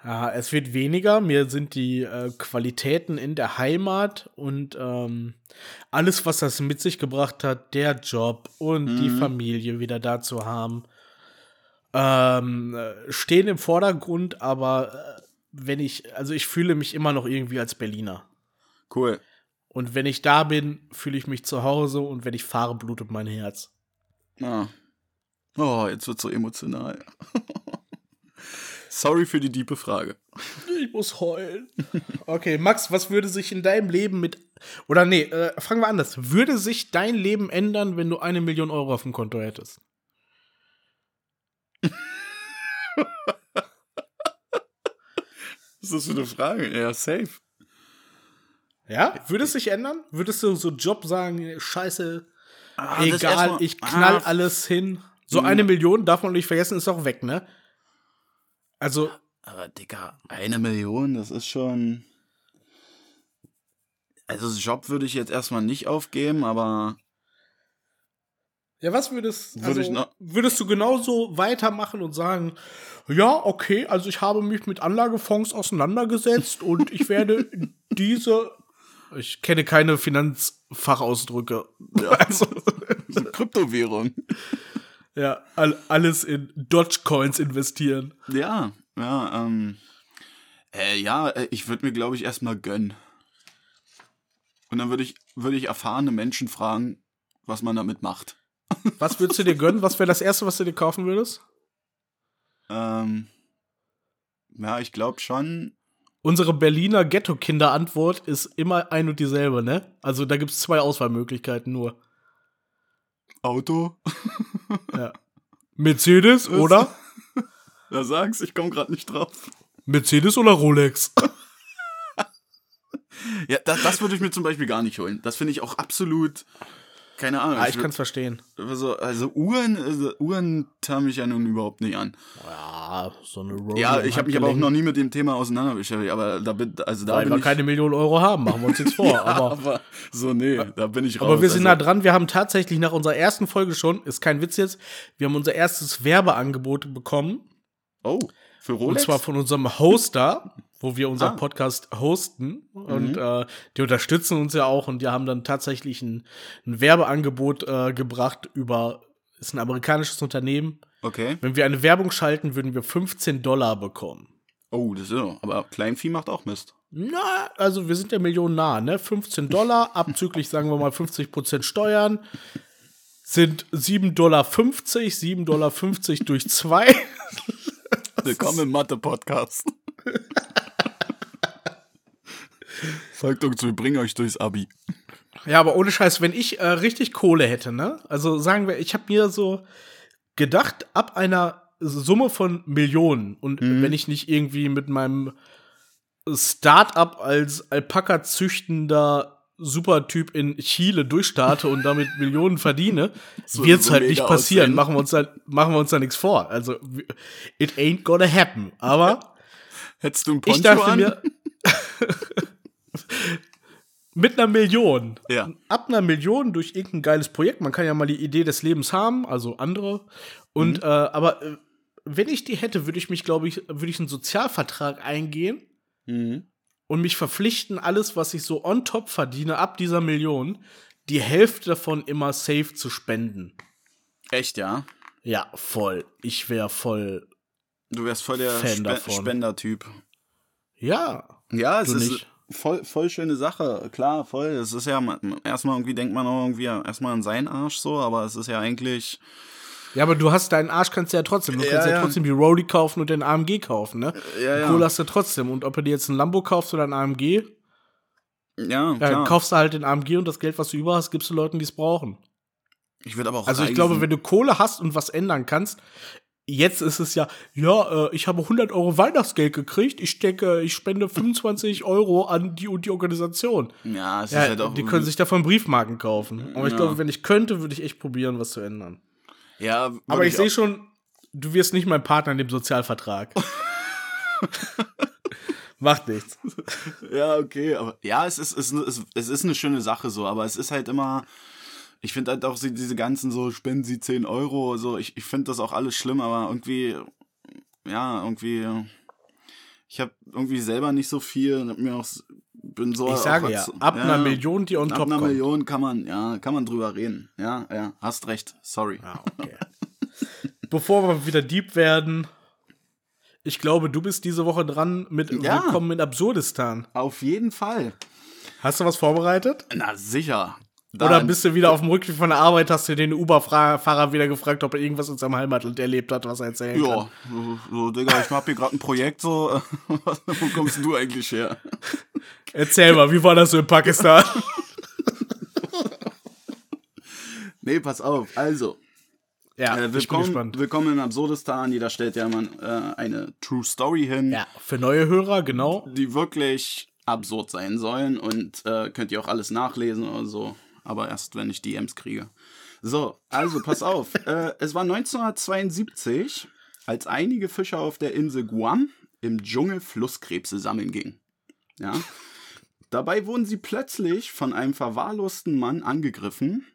Ja, es wird weniger. Mir sind die äh, Qualitäten in der Heimat und ähm, alles, was das mit sich gebracht hat, der Job und die Familie wieder da zu haben, ähm, äh, stehen im Vordergrund, aber äh, wenn ich, also ich fühle mich immer noch irgendwie als Berliner. Cool. Und wenn ich da bin, fühle ich mich zu Hause und wenn ich fahre, blutet mein Herz. Ja. Oh, jetzt wird so emotional. Sorry für die diepe Frage. Ich muss heulen. Okay, Max, was würde sich in deinem Leben mit. Oder nee, äh, fangen wir anders. Würde sich dein Leben ändern, wenn du eine Million Euro auf dem Konto hättest? Was ist das für eine Frage? Ja, safe. Ja? Würde es sich ändern? Würdest du so Job sagen, scheiße, Ah, egal, erstmal- ich knall Ah, alles hin? So Mhm. eine Million, darf man nicht vergessen, ist auch weg, ne? Also, Aber Digga, eine Million, das ist schon. Also Job würde ich jetzt erstmal nicht aufgeben, aber ja, was würdest, Würde also, noch- würdest du genauso weitermachen und sagen, ja, okay, also ich habe mich mit Anlagefonds auseinandergesetzt und ich werde diese, ich kenne keine Finanzfachausdrücke, also, so Kryptowährung. Ja, all, alles in Dogecoins investieren. Ja, ja, ähm. Äh, ja, äh, ich würde mir, glaube ich, erstmal gönnen. Und dann würde ich, würde ich erfahrene Menschen fragen, was man damit macht. Was würdest du dir gönnen? Was wäre das Erste, was du dir kaufen würdest? Ähm. Ja, ich glaube schon. Unsere Berliner Ghetto-Kinder-Antwort ist immer ein und dieselbe, ne? Also da gibt es zwei Auswahlmöglichkeiten nur. Auto? Ja. Mercedes oder? Da sag's, ich komme gerade nicht drauf. Mercedes oder Rolex? Ja, das, das würde ich mir zum Beispiel gar nicht holen. Das finde ich auch absolut. Keine Ahnung. Ah, ich kann es verstehen. also, also Uhren, also Uhren tam mich ja nun überhaupt nicht an. Ja, so eine Rolex. Ja, ich habe mich aber auch noch nie mit dem Thema auseinander beschäftigt, aber da bin, also da Weil bin wir ich, keine Millionen Euro haben, machen wir uns jetzt vor. ja, aber, aber so nee, da bin ich raus. aber wir sind nah also, dran. Wir haben tatsächlich nach unserer ersten Folge schon, ist kein Witz jetzt, wir haben unser erstes Werbeangebot bekommen. Oh, für Rolex? Und zwar von unserem Hoster, wo wir unseren Ah. Podcast hosten. Und äh, die unterstützen uns ja auch und die haben dann tatsächlich ein, ein Werbeangebot äh, gebracht über, ist ein amerikanisches Unternehmen. okay. Wenn wir eine Werbung schalten, würden wir 15 Dollar bekommen. Oh, das ist so. Aber Kleinvieh macht auch Mist. Na, also wir sind der Million nah, ne? 15 Dollar, abzüglich, sagen wir mal, 50 Prozent Steuern, sind 7,50 Dollar, 7,50 Dollar durch 2. Willkommen im Mathe-Podcast. Sagt uns, wir bringen euch durchs Abi. Ja, aber ohne Scheiß, wenn ich äh, richtig Kohle hätte, ne? Also sagen wir, ich habe mir so gedacht, ab einer Summe von Millionen und wenn ich nicht irgendwie mit meinem Start-up als Alpaka züchtender Supertyp in Chile durchstarte und damit Millionen verdiene, So- wird's so halt nicht passieren. aussehen. Machen wir uns da, machen wir uns da nichts vor. Also it ain't gonna happen. Aber Hättest du ein Poncho ich dachte an? mir mit einer Million Ja. ab einer Million durch irgendein geiles Projekt. Man kann ja mal die Idee des Lebens haben, also andere. Mhm. Und äh, aber äh, wenn ich die hätte, würde ich mich, glaube ich, würde ich einen Sozialvertrag eingehen Mhm. und mich verpflichten, alles, was ich so on top verdiene, ab dieser Million, die Hälfte davon immer safe zu spenden. Echt, ja? Ja, voll. Ich wäre voll. Du wärst voll der Fan Spe davon. Spendertyp. Ja. Ja, es ist nicht? Voll, voll schöne Sache. Klar, voll. Es ist ja, erstmal irgendwie denkt man auch irgendwie erstmal an seinen Arsch so, aber es ist ja eigentlich, Ja, aber du hast deinen Arsch kannst du ja trotzdem. Du Ja, kannst ja, ja. trotzdem die Roadie kaufen und den AMG kaufen, ne? Ja, ja. Kohle hast du trotzdem. Und ob du dir jetzt ein Lambo kaufst oder ein AMG, ja, Ja, klar. kaufst du halt den AMG und das Geld, was du über hast, gibst du Leuten, die es brauchen. ich würde aber auch Also ich reisen. glaube, wenn du Kohle hast und was ändern kannst, Jetzt ist es ja, ja, äh, ich habe 100 Euro Weihnachtsgeld gekriegt, ich denke, ich spende 25 Euro an die und die Organisation. Ja, es Ja, ist halt auch. die können sich davon Briefmarken kaufen. Aber ich Ja. glaube, wenn ich könnte, würde ich echt probieren, was zu ändern. ja, Aber würd ich sehe schon, du wirst nicht mein Partner in dem Sozialvertrag. Macht nichts. Ja, okay, aber ja, es ist, es, ist, es ist eine schöne Sache so, aber es ist halt immer, ich finde halt auch diese ganzen so, spenden Sie 10 Euro, so, ich, ich finde das auch alles schlimm, aber irgendwie, ja, irgendwie, ich habe irgendwie selber nicht so viel und hab mir auch, bin so. Ich sage ja, ab einer Million, die on Ab top einer kommt. Million kann man, ja, kann man drüber reden. Ja, ja, hast recht, sorry. Ah, okay. Bevor wir wieder deep werden, ich glaube, du bist diese Woche dran mit Ja. Willkommen in Absurdistan. Auf jeden Fall. Hast du was vorbereitet? Na, sicher. Oder Dann- bist du wieder auf dem Rückweg von der Arbeit, hast du den Uber-Fahrer wieder gefragt, ob er irgendwas in seinem Heimatland erlebt hat, was er erzählen kann? Ja, so, so Digga, ich hab hier gerade ein Projekt, so, wo kommst du eigentlich her? Erzähl mal, wie war das so in Pakistan? Nee, pass auf, also, ja, äh, ich bin willkommen, gespannt. willkommen in Absurdistan, jeder stellt ja mal äh, eine True Story hin, Ja, für neue Hörer, genau. die wirklich absurd sein sollen und äh, könnt ihr auch alles nachlesen oder so, aber erst, wenn ich DMs kriege. So, also pass auf, äh, es war 1972, als einige Fischer auf der Insel Guam im Dschungel Flusskrebse sammeln gingen. Ja. Dabei wurden sie plötzlich von einem verwahrlosten Mann angegriffen.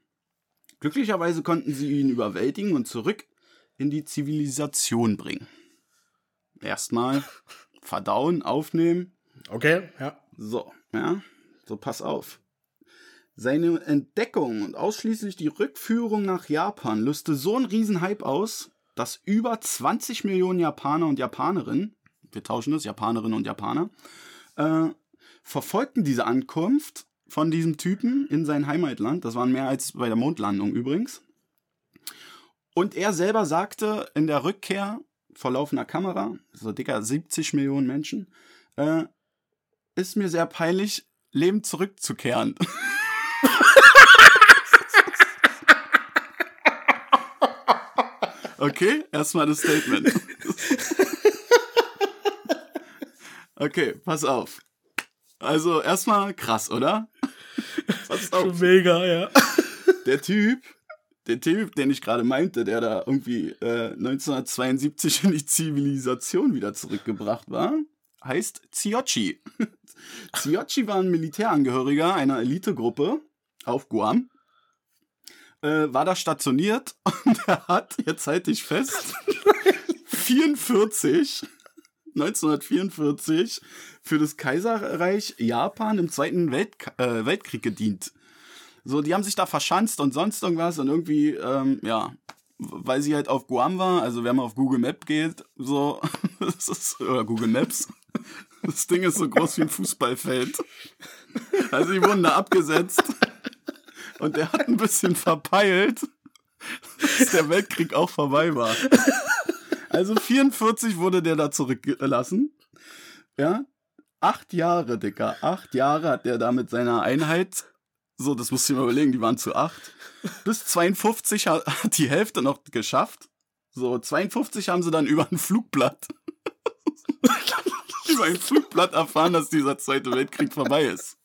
Glücklicherweise konnten sie ihn überwältigen und zurück in die Zivilisation bringen. Erstmal verdauen, aufnehmen. Okay, ja. So, ja. So, pass auf. Seine Entdeckung und ausschließlich die Rückführung nach Japan löste so einen riesen Hype aus, dass über 20 Millionen Japaner und Japanerinnen, wir tauschen das, Japanerinnen und Japaner, äh, verfolgten diese Ankunft von diesem Typen in sein Heimatland. Das waren mehr als bei der Mondlandung übrigens. Und er selber sagte in der Rückkehr vor laufender Kamera, so dicker 70 Millionen Menschen, äh, ist mir sehr peinlich, lebend zurückzukehren. okay, erstmal das Statement. Okay, pass auf. Also erstmal krass, oder? Pass auf. Mega, ja. Der Typ, der Typ, den ich gerade meinte, der da irgendwie äh, 1972 in die Zivilisation wieder zurückgebracht war, heißt Ziochi. Ziochi war ein Militärangehöriger einer Elitegruppe auf Guam. Äh, war da stationiert und er hat, jetzt halte ich fest, 44, 1944 für das Kaiserreich Japan im Zweiten Welt, äh, Weltkrieg gedient. So, die haben sich da verschanzt und sonst irgendwas und irgendwie, ähm, ja, weil sie halt auf Guam war, also wenn man auf Google Map geht, so, ist, oder Google Maps, das Ding ist so groß wie ein Fußballfeld. Also die wurden da abgesetzt und der hat ein bisschen verpeilt, dass der Weltkrieg auch vorbei war. Also 44 wurde der da zurückgelassen. Ja, acht Jahre, Dicker, acht Jahre hat der da mit seiner Einheit so, das musst du dir mal überlegen, die waren zu acht. Bis 52 hat hat die Hälfte noch geschafft. So, 52 haben sie dann über ein Flugblatt, über ein Flugblatt erfahren, dass dieser Zweite Weltkrieg vorbei ist.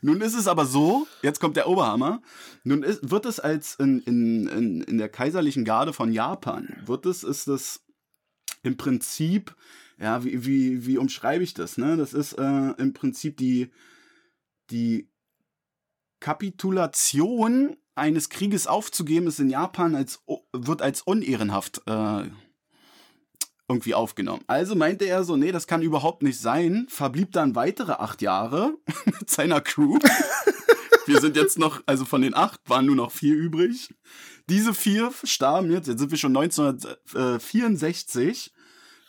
Nun ist es aber so, jetzt kommt der Oberhammer, nun ist, wird es als in, in, in, in der kaiserlichen Garde von Japan, wird es, ist es im Prinzip, ja, wie, wie, wie umschreibe ich das, ne? Das ist äh, im Prinzip die, die Kapitulation eines Krieges aufzugeben, ist in Japan als wird als unehrenhaft äh, irgendwie aufgenommen. Also meinte er so, nee, das kann überhaupt nicht sein. Verblieb dann weitere acht Jahre mit seiner Crew. Wir sind jetzt noch, also von den acht waren nur noch vier übrig. Diese vier starben jetzt, jetzt sind wir schon 1964,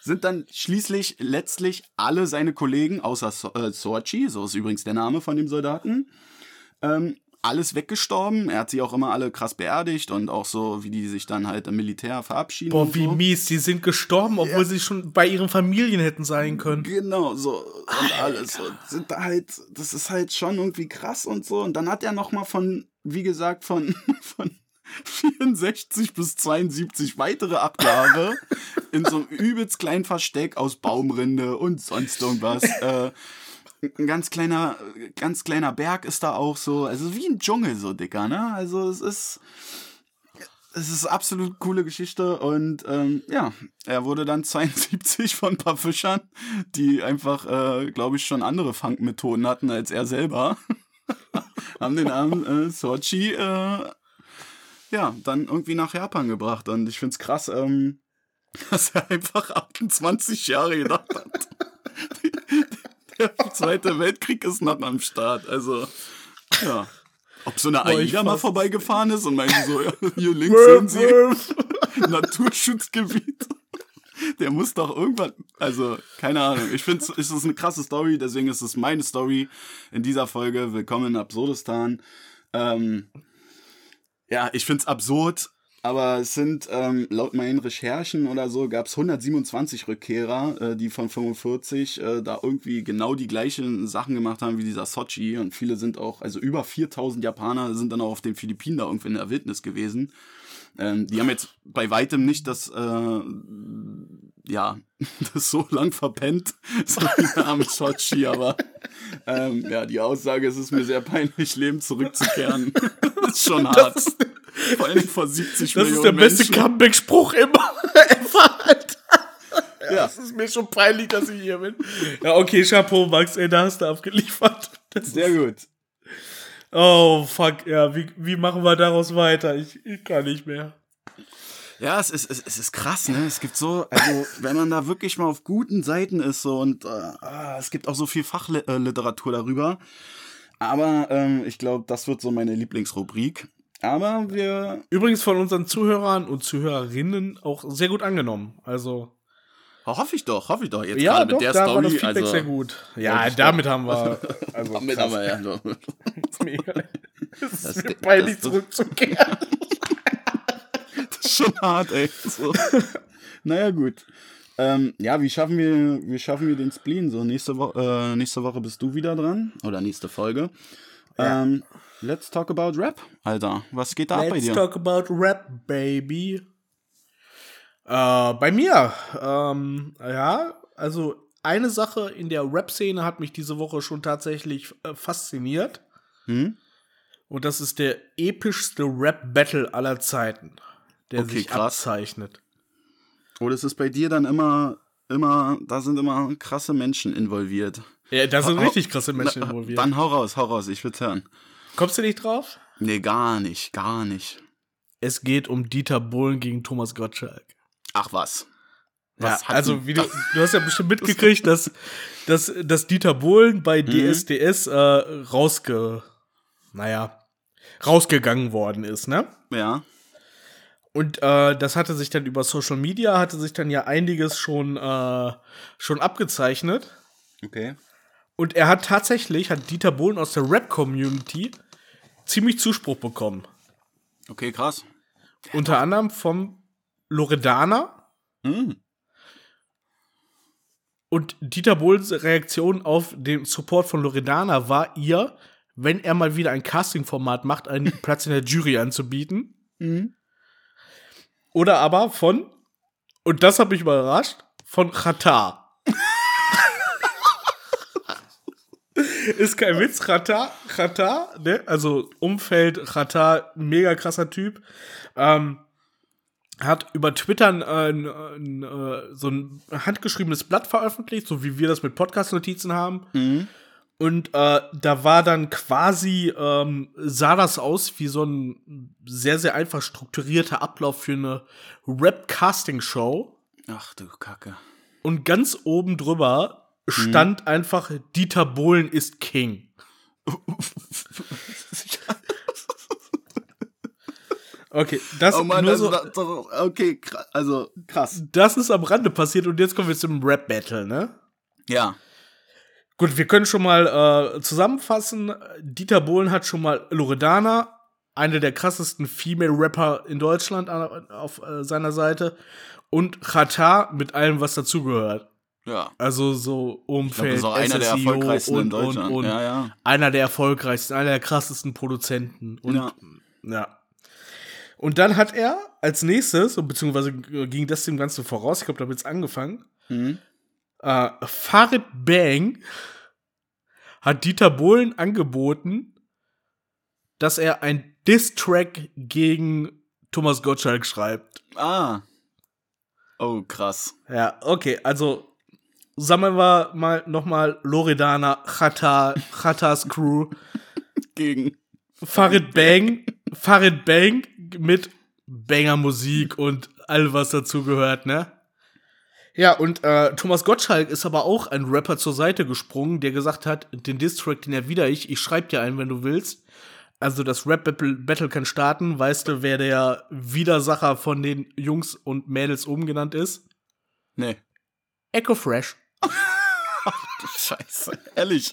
sind dann schließlich letztlich alle seine Kollegen, außer so äh, Sochi, so ist übrigens der Name von dem Soldaten, ähm, alles weggestorben. Er hat sie auch immer alle krass beerdigt und auch so, wie die sich dann halt im Militär verabschieden. Boah, wie so. mies, die sind gestorben, obwohl sie schon bei ihren Familien hätten sein können. Genau, so und alles. Und sind da halt, das ist halt schon irgendwie krass und so. Und dann hat er nochmal von, wie gesagt, von, von 64 bis 72 weitere acht Jahre in so einem übelst kleinen Versteck aus Baumrinde und sonst irgendwas. Äh, ein ganz kleiner, ganz kleiner Berg ist da auch so, also wie ein Dschungel so dicker, ne? Also es ist, es ist absolut coole Geschichte und ähm, ja, er wurde dann 72 von ein paar Fischern, die einfach, äh, glaube ich, schon andere Fangmethoden hatten als er selber, haben den armen äh, Sochi äh, ja dann irgendwie nach Japan gebracht und ich finde es krass, ähm, dass er einfach 28 Jahre gedacht hat. Der Zweite Weltkrieg ist noch am Start, also ja. Ob so eine AIDA mal vorbeigefahren ist und meinte so, ja, hier links sehen Sie Naturschutzgebiet. Der muss doch irgendwann, also keine Ahnung. Ich finde, es ist eine krasse Story, deswegen ist es meine Story in dieser Folge. Willkommen in Absurdistan. Ähm, ja, ich finde es absurd, aber es sind ähm, laut meinen Recherchen oder so gab es 127 Rückkehrer, äh, die von 45 äh, da irgendwie genau die gleichen Sachen gemacht haben wie dieser Sochi und viele sind auch, also über 4000 Japaner sind dann auch auf den Philippinen da irgendwie in der Wildnis gewesen. Ähm, die haben jetzt bei weitem nicht das, äh, ja, das so lang verpennt, so wie der arme Sochi, aber ähm, ja, die Aussage, es ist mir sehr peinlich, Leben zurückzukehren, ist schon hart. Das, Vor allem vor 70 das Millionen ist der beste Menschen. Comeback-Spruch immer. ever, Alter. Ja. Das ist mir schon peinlich, dass ich hier bin. Ja, okay, Chapeau, Max, ey, da hast du abgeliefert. Das Sehr gut. Oh, fuck, ja, wie, wie machen wir daraus weiter? Ich, ich kann nicht mehr. Ja, es ist, es, es ist krass, ne? Es gibt so, also wenn man da wirklich mal auf guten Seiten ist so und äh, ah, es gibt auch so viel Fachliteratur darüber. Aber ähm, ich glaube, das wird so meine Lieblingsrubrik. Aber wir Übrigens von unseren Zuhörern und Zuhörerinnen auch sehr gut angenommen. Also, hoffe ich doch, hoffe ich doch jetzt ja, gerade doch, mit der da Story. war das Feedback also, sehr gut. Ja, damit haben wir. Also, Damit krass. haben wir ja. so. ist mir egal. Es ist Das- mir peinlich, das- zurückzukehren. Das ist schon hart, ey. So. naja, gut. Ähm, ja, wie schaffen wir, wie schaffen wir den Spleen? So, nächste, Wo äh, nächste Woche bist du wieder dran. Oder nächste Folge. Ähm, let's talk about Rap, Alter. Was geht da ab bei Let's dir? talk about Rap, baby. Äh, bei mir, ähm, ja, also eine Sache in der Rap-Szene hat mich diese Woche schon tatsächlich äh, fasziniert. Hm? Und das ist der epischste Rap-Battle aller Zeiten, der Okay, sich krass. abzeichnet. Oh, das ist bei dir dann immer, immer, da sind immer krasse Menschen involviert. Ja, da sind Hau- richtig krasse Menschen involviert. Dann hau raus, hau raus, ich will's hören. Kommst du nicht drauf? Nee, gar nicht, gar nicht. Es geht um Dieter Bohlen gegen Thomas Gottschalk. Ach was. Ja, Was hat also wie du, du hast ja bestimmt mitgekriegt, dass, dass, dass Dieter Bohlen bei Mhm. DSDS äh, rausge, naja, rausgegangen worden ist, ne? Ja. Und äh, das hatte sich dann über Social Media, hatte sich dann ja einiges schon, äh, schon abgezeichnet. Okay. Und er hat tatsächlich, hat Dieter Bohlen aus der Rap-Community ziemlich Zuspruch bekommen. Okay, krass. Unter anderem vom Loredana. Hm. Und Dieter Bohlens Reaktion auf den Support von Loredana war ihr, wenn er mal wieder ein Casting-Format macht, einen Platz in der Jury anzubieten. Oder aber von, und das hat mich überrascht, von Qatar. Ist kein Witz, Qatar, Qatar, ne? Also Umfeld, Qatar, mega krasser Typ. Ähm, hat über Twitter ein, ein, ein, äh, so ein handgeschriebenes Blatt veröffentlicht, so wie wir das mit Podcast-Notizen haben. Mhm. Und äh, da war dann quasi, ähm, sah das aus wie so ein sehr, sehr einfach strukturierter Ablauf für eine Rap-Casting-Show. Ach du Kacke. Und ganz oben drüber stand einfach, Dieter Bohlen ist King. Okay, das, Oh Mann, nur so, da, da, okay, also krass. das ist am Rande passiert und jetzt kommen wir zum Rap-Battle, ne? Ja. Gut, wir können schon mal äh, zusammenfassen. Dieter Bohlen hat schon mal Loredana, eine der krassesten Female-Rapper in Deutschland, an- auf äh, seiner Seite. Und Qatar mit allem, was dazugehört. Ja. Also so Ich Umfeld, das ist auch einer der SSIO erfolgreichsten und, in Deutschland. Und, und ja, ja. Einer der erfolgreichsten, einer der krassesten Produzenten. Und, Ja. ja. Und dann hat er als nächstes, beziehungsweise ging das dem Ganzen voraus, ich glaube, da es angefangen, Mhm. äh, Farid Bang hat Dieter Bohlen angeboten, dass er ein Diss-Track gegen Thomas Gottschalk schreibt. Ah. Oh, krass. Ja, okay, also sammeln wir mal nochmal Loredana, Chata, Chatas Crew, Gegen. Farid Bang, Farid Bang mit Banger Musik und all was dazu gehört, ne? Ja, und äh, Thomas Gottschalk ist aber auch ein Rapper zur Seite gesprungen, der gesagt hat, den Distrack, den erwidere ich, ich schreib dir einen, wenn du willst. Also das Rap-Battle Battle kann starten. Weißt du, wer der Widersacher von den Jungs und Mädels oben genannt ist? Nee. Echo Fresh. Scheiße. Ehrlich.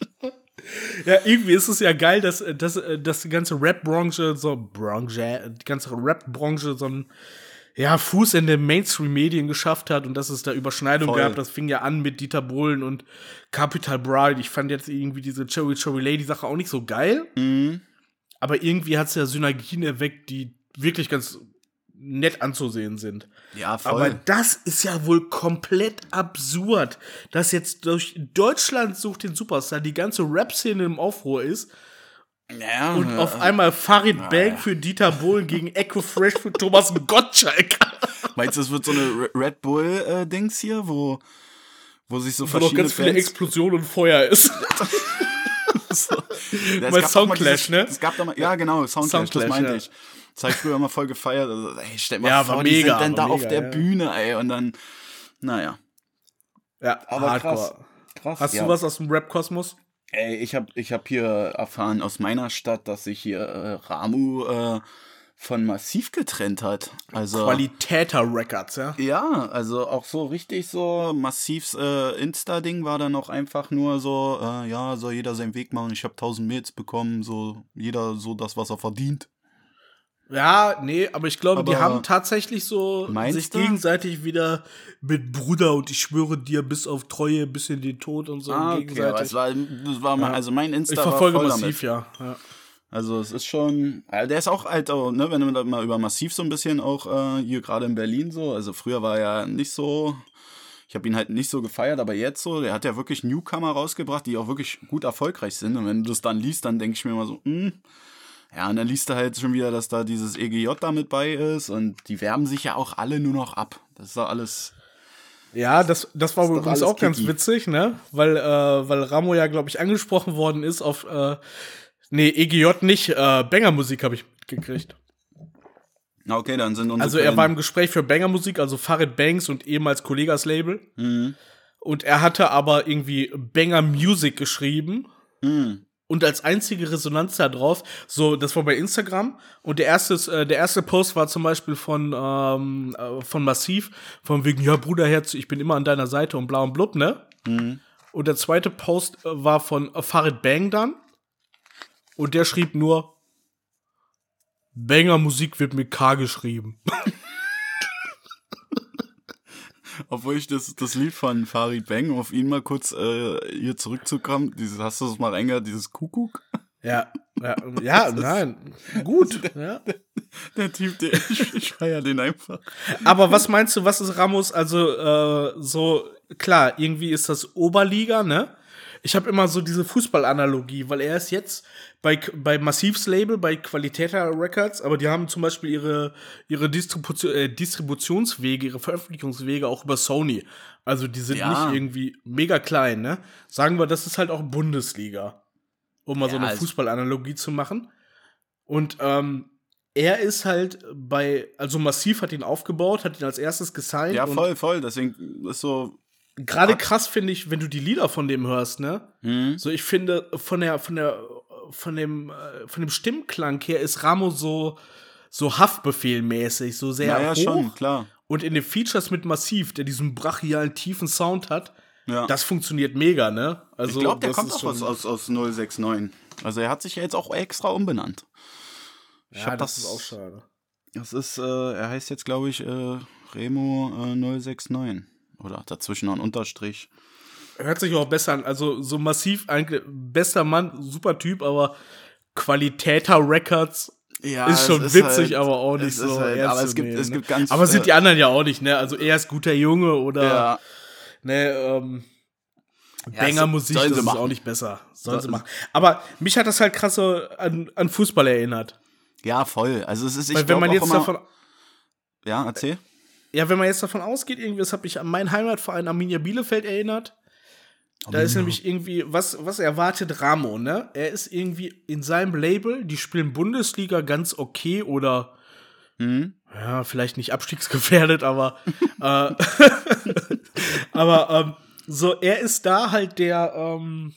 Ja, irgendwie ist es ja geil, dass, dass, dass die ganze Rap-Branche, so Branche, die ganze Rap-Branche so einen ja, Fuß in den Mainstream-Medien geschafft hat und dass es da Überschneidungen Voll. gab. Das fing ja an mit Dieter Bohlen und Capital Bra. Ich fand jetzt irgendwie diese Cherry Cherry Lady-Sache auch nicht so geil, Mhm. aber irgendwie hat es ja Synergien erweckt, die wirklich ganz nett anzusehen sind. Ja, voll. Aber das ist ja wohl komplett absurd, dass jetzt durch Deutschland sucht den Superstar die ganze Rap-Szene im Aufruhr ist ja, und ja. auf einmal Farid Bang für Dieter Bohlen gegen Echo Fresh für Thomas Gottschalk. Meinst du, es wird so eine Re- Red Bull-Dings hier, wo, wo sich so Wo noch verschiedene ganz viele Fans Explosionen und Feuer ist. so, Ja, mal Soundclash, dieses- ne? Es gab da mal, ja, genau, Soundclash, Soundclash, das meinte ja. ich. Habe ich früher immer voll gefeiert. Also, ey, stell mal Ja, vor, war die mega, sind dann da auf mega, der ja. Bühne, ey, und dann, naja. Ja, Aber hardcore. krass. Krass. Hast ja. du was aus dem Rap-Kosmos? Ey, ich habe ich hab hier erfahren aus meiner Stadt, dass sich hier äh, Ramu äh, von Massiv getrennt hat. Also Qualitäter Records, ja. ja, also auch so richtig so Massivs äh, Insta-Ding war dann auch einfach nur so, äh, ja, soll jeder seinen Weg machen. Ich habe 1000 Mails bekommen, so jeder so das, was er verdient. Ja, nee, aber ich glaube, die Aber- haben tatsächlich so sich du? gegenseitig wieder mit Bruder und ich schwöre dir bis auf Treue, bis in den Tod und so Ah, okay, aber es war, das war mein, Ja. also mein Insta ich verfolge war voll massiv, damit. ja. ja. Also es ist schon, der ist auch halt, auch, ne, wenn man mal über Massiv so ein bisschen auch äh, hier gerade in Berlin so, also früher war er ja nicht so, ich habe ihn halt nicht so gefeiert, aber jetzt so, der hat ja wirklich Newcomer rausgebracht, die auch wirklich gut erfolgreich sind und wenn du das dann liest, dann denke ich mir immer so, hm, ja, und dann liest du halt schon wieder, dass da dieses EGJ da mit bei ist und die werben sich ja auch alle nur noch ab. Das ist doch alles, Ja, das, das war übrigens auch ganz witzig, ne? Weil, äh, weil Ramo ja, glaube ich, angesprochen worden ist auf, äh, nee, EGJ nicht, äh, Banger-Musik habe ich mitgekriegt. na okay, dann sind unsere Also er war im Gespräch für Banger-Musik, also Farid Banks und ehemals Kollegas Label. Mhm. Und er hatte aber irgendwie Banger Music geschrieben. Mhm. Und als einzige Resonanz da drauf, so, das war bei Instagram. Und der erste, äh, der erste Post war zum Beispiel von, ähm, äh, von Massiv, von wegen, ja, Bruderherz, ich bin immer an deiner Seite und bla und blub, ne? Und der zweite Post äh, war von äh, Farid Bang dann. Und der schrieb nur, Banger Musik wird mit K geschrieben. Obwohl ich das, das Lied von Farid Bang, um auf ihn mal kurz äh, hier zurückzukommen, dieses, hast du das mal reingehört, dieses Kuckuck? Ja, ja, ja nein, gut. Ja. Der Typ, der, ich, ich feier den einfach. Aber was meinst du, was ist Ramos? Also, äh, so, klar, irgendwie ist das Oberliga, ne? Ich habe immer so diese Fußballanalogie, weil er ist jetzt bei, bei Massivs Label, bei Qualitäter Records, aber die haben zum Beispiel ihre, ihre Distribution, äh, Distributionswege, ihre Veröffentlichungswege auch über Sony. Also die sind Ja. nicht irgendwie mega klein, ne? Sagen wir, das ist halt auch Bundesliga. Um mal so Ja, eine also- Fußballanalogie zu machen. Und ähm, er ist halt bei, also Massiv hat ihn aufgebaut, hat ihn als erstes gesigned. Ja, voll, voll. Deswegen ist so. Gerade krass finde ich, wenn du die Lieder von dem hörst, ne? Hm? So, ich finde, von der, von der, von dem, äh, von dem Stimmklang her ist Ramo so, so Haftbefehl-mäßig, so sehr Ja, ja, hoch. schon, klar. Und in den Features mit Massiv, der diesen brachialen, tiefen Sound hat, Ja. das funktioniert mega, ne? Also, ich glaube, der kommt auch aus, aus, aus 069. Also er hat sich ja jetzt auch extra umbenannt. Ich Ja, hab das, das- ist auch schade. Das ist, äh, er heißt jetzt, glaube ich, äh, Remo äh, 069. Oder dazwischen noch ein Unterstrich. Hört sich auch besser an. Also so massiv eigentlich bester Mann, super Typ, aber Qualitäter Records Ja, ist schon ist witzig, halt- aber auch nicht so. halt- aber es gibt- nehmen, es ne? gibt ganz- aber sind die anderen ja auch nicht, ne? Also er ist guter Junge oder Ja, ne, ähm, Ja, Banger-Musik, das ist machen. auch nicht besser. Sollen So- sie machen. Aber mich hat das halt krass so an, an Fußball erinnert. ja, voll. Also es ist, ich Weil wenn man jetzt davon, Ja, erzähl. Ja, wenn man jetzt davon ausgeht, irgendwie, das hat mich an meinen Heimatverein Arminia Bielefeld erinnert. Da ist nämlich irgendwie, was, was erwartet Ramo, ne? Er ist irgendwie in seinem Label, die spielen Bundesliga ganz okay oder Mhm. ja, vielleicht nicht abstiegsgefährdet, aber äh, aber ähm, so, er ist da halt der ähm,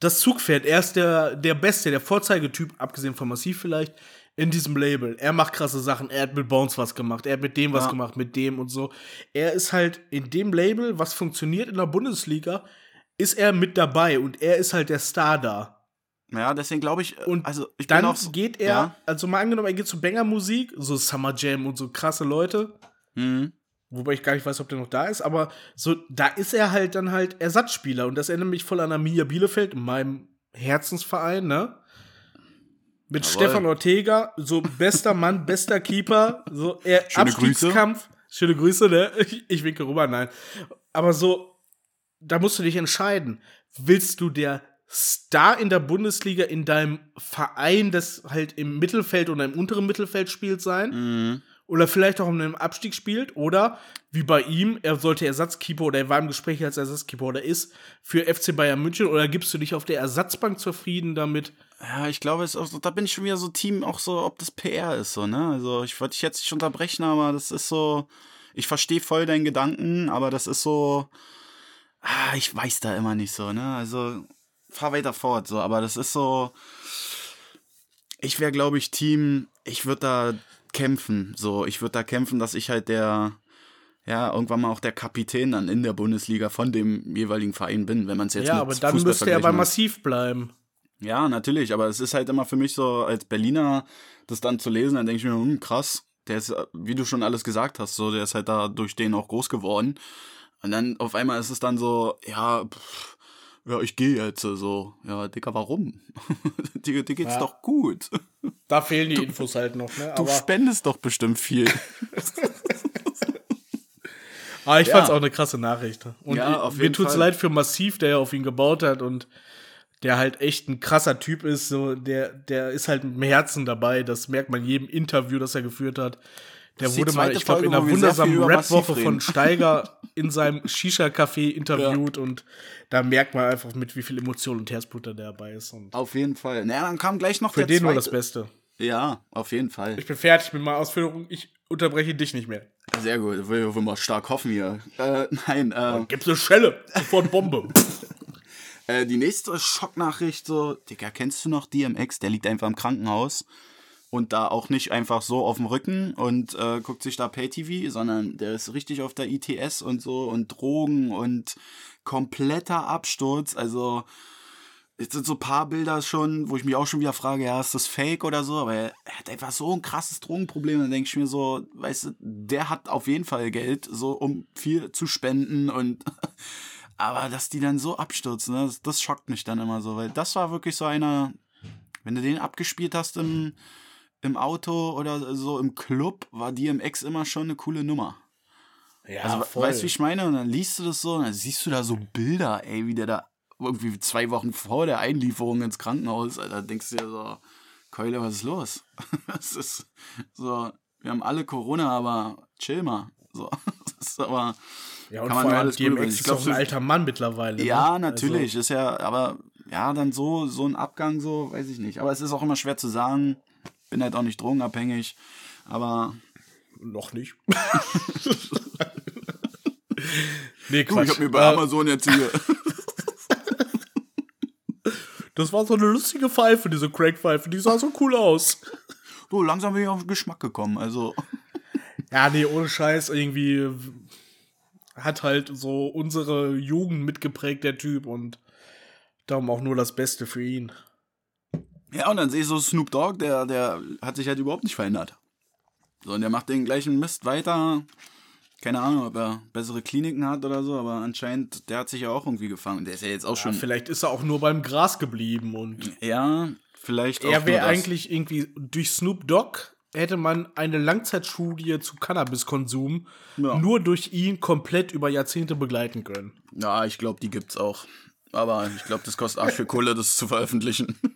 das Zugpferd. Er ist der der Beste, der Vorzeigetyp, abgesehen von Massiv vielleicht, in diesem Label. Er macht krasse Sachen. Er hat mit Bones was gemacht. Er hat mit dem was Ja. gemacht, mit dem und so. Er ist halt in dem Label, was funktioniert in der Bundesliga, ist er mit dabei und er ist halt der Star da. Ja, deswegen glaube ich, Und also ich Dann bin auch geht er, Ja. also mal angenommen, er geht zu Banger-Musik, so Summer Jam und so krasse Leute. Mhm. Wobei ich gar nicht weiß, ob der noch da ist, aber so, da ist er halt dann halt Ersatzspieler. Und das erinnert mich voll an Arminia Bielefeld, meinem Herzensverein, ne? Mit Jawohl. Stefan Ortega, so bester Mann, bester Keeper, so er Schöne Abstiegskampf. Schöne Grüße, ne? Ich, ich winke rüber, nein. Aber so, da musst du dich entscheiden. Willst du der Star in der Bundesliga in deinem Verein, das halt im Mittelfeld oder im unteren Mittelfeld spielt, sein? Mhm. oder vielleicht auch in einem Abstieg spielt oder wie bei ihm, er sollte Ersatzkeeper oder er war im Gespräch als Ersatzkeeper oder ist für FC Bayern München oder gibst du dich auf der Ersatzbank zufrieden damit? Ja, ich glaube, es ist auch so, da bin ich schon wieder so Team, auch so, ob das PR ist, so, ne? Also, ich wollte dich jetzt nicht unterbrechen, aber das ist so, ich verstehe voll deinen Gedanken, aber das ist so, ah, ich weiß da immer nicht so, ne? Also, fahr weiter fort, so, aber das ist so, ich wäre, glaube ich, Team, ich würde da kämpfen, so, ich würde da kämpfen, dass ich halt der, ja, irgendwann mal auch der Kapitän dann in der Bundesliga von dem jeweiligen Verein bin, wenn man es jetzt ja, mit aber dann Fußball müsste er will. Massiv bleiben. Ja, natürlich, aber es ist halt immer für mich so, als Berliner, das dann zu lesen, dann denke ich mir, hm, krass, der ist, wie du schon alles gesagt hast, so, der ist halt da durch den auch groß geworden. Und dann auf einmal ist es dann so, ja, pff, ja, ich gehe jetzt so. Ja, Dicker, warum? dir, dir geht's Ja. doch gut. Da fehlen die Infos halt noch, ne? Du Aber, spendest doch bestimmt viel. aber ich Ja. fand's auch eine krasse Nachricht. Und Ja, auf mir jeden tut's Fall. leid für Massiv, der ja auf ihn gebaut hat und der halt echt ein krasser Typ ist, so der der ist halt mit dem Herzen dabei, das merkt man jedem Interview, das er geführt hat. Der wurde mal, ich glaube, in einer wundersamen Rap-Woche von. Steiger in seinem Shisha-Café interviewt und da merkt man einfach, mit wie viel Emotion und Herzblut er dabei ist. Und Auf jeden Fall. Naja, dann kam gleich noch für der den nur zweite. das Beste. Ja, auf jeden Fall. Ich bin fertig mit meiner Ausführung. Ich unterbreche dich nicht mehr. Sehr gut. Will, will mal stark hoffen hier. Äh, nein, äh, Gibt's eine Schelle, sofort Bombe. Äh, die nächste Schocknachricht, so, Digga, kennst du noch DMX? Der liegt einfach im Krankenhaus und da auch nicht einfach so auf dem Rücken und äh, guckt sich da Pay-TV, sondern der ist richtig auf der ITS und so und Drogen und kompletter Absturz. Also, jetzt sind so ein paar Bilder schon, wo ich mich auch schon wieder frage, ja, ist das fake oder so? Aber er, er hat einfach so ein krasses Drogenproblem. Dann denke ich mir so, weißt du, der hat auf jeden Fall Geld, so um viel zu spenden und aber dass die dann so abstürzen, ne, das, das schockt mich dann immer so, weil das war wirklich so einer, wenn du den abgespielt hast im, im Auto oder so im Club, war DMX immer schon eine coole Nummer. Ja, Also, weißt du, wie ich meine? Und dann liest du das so und dann siehst du da so Bilder, ey, wie der da irgendwie zwei Wochen vor der Einlieferung ins Krankenhaus, Alter, denkst du dir so, Keule, was ist los? Das ist so, wir haben alle Corona, aber chill mal. So, das ist aber, Ja, und kann man vor allem DMX ist glaub, auch ein alter Mann mittlerweile. ja, ne? natürlich, Also, ist ja, aber ja, dann so, so ein Abgang, so, weiß ich nicht. Aber es ist auch immer schwer zu sagen. Bin halt auch nicht drogenabhängig. Aber noch nicht. nee, du, Quatsch. ich hab mir bei Äh, Amazon jetzt hier. das war so eine lustige Pfeife, diese Crack-Pfeife. Die sah so cool aus. So, langsam bin ich auf den Geschmack gekommen. Also, Ja, nee, ohne Scheiß, irgendwie hat halt so unsere Jugend mitgeprägt, der Typ. Und darum auch nur das Beste für ihn. ja, und dann sehe ich so Snoop Dogg, der, der hat sich halt überhaupt nicht verändert. So, und der macht den gleichen Mist weiter. Keine Ahnung, ob er bessere Kliniken hat oder so, aber anscheinend, der hat sich ja auch irgendwie gefangen. Der ist ja jetzt auch Ja, schon vielleicht ist er auch nur beim Gras geblieben und Ja, vielleicht auch Er wäre eigentlich irgendwie durch Snoop Dogg hätte man eine Langzeitstudie zu Cannabiskonsum Ja. nur durch ihn komplett über Jahrzehnte begleiten können. Ja, ich glaube, die gibt's auch. Aber ich glaube, das kostet Arsch für Kohle, das zu veröffentlichen.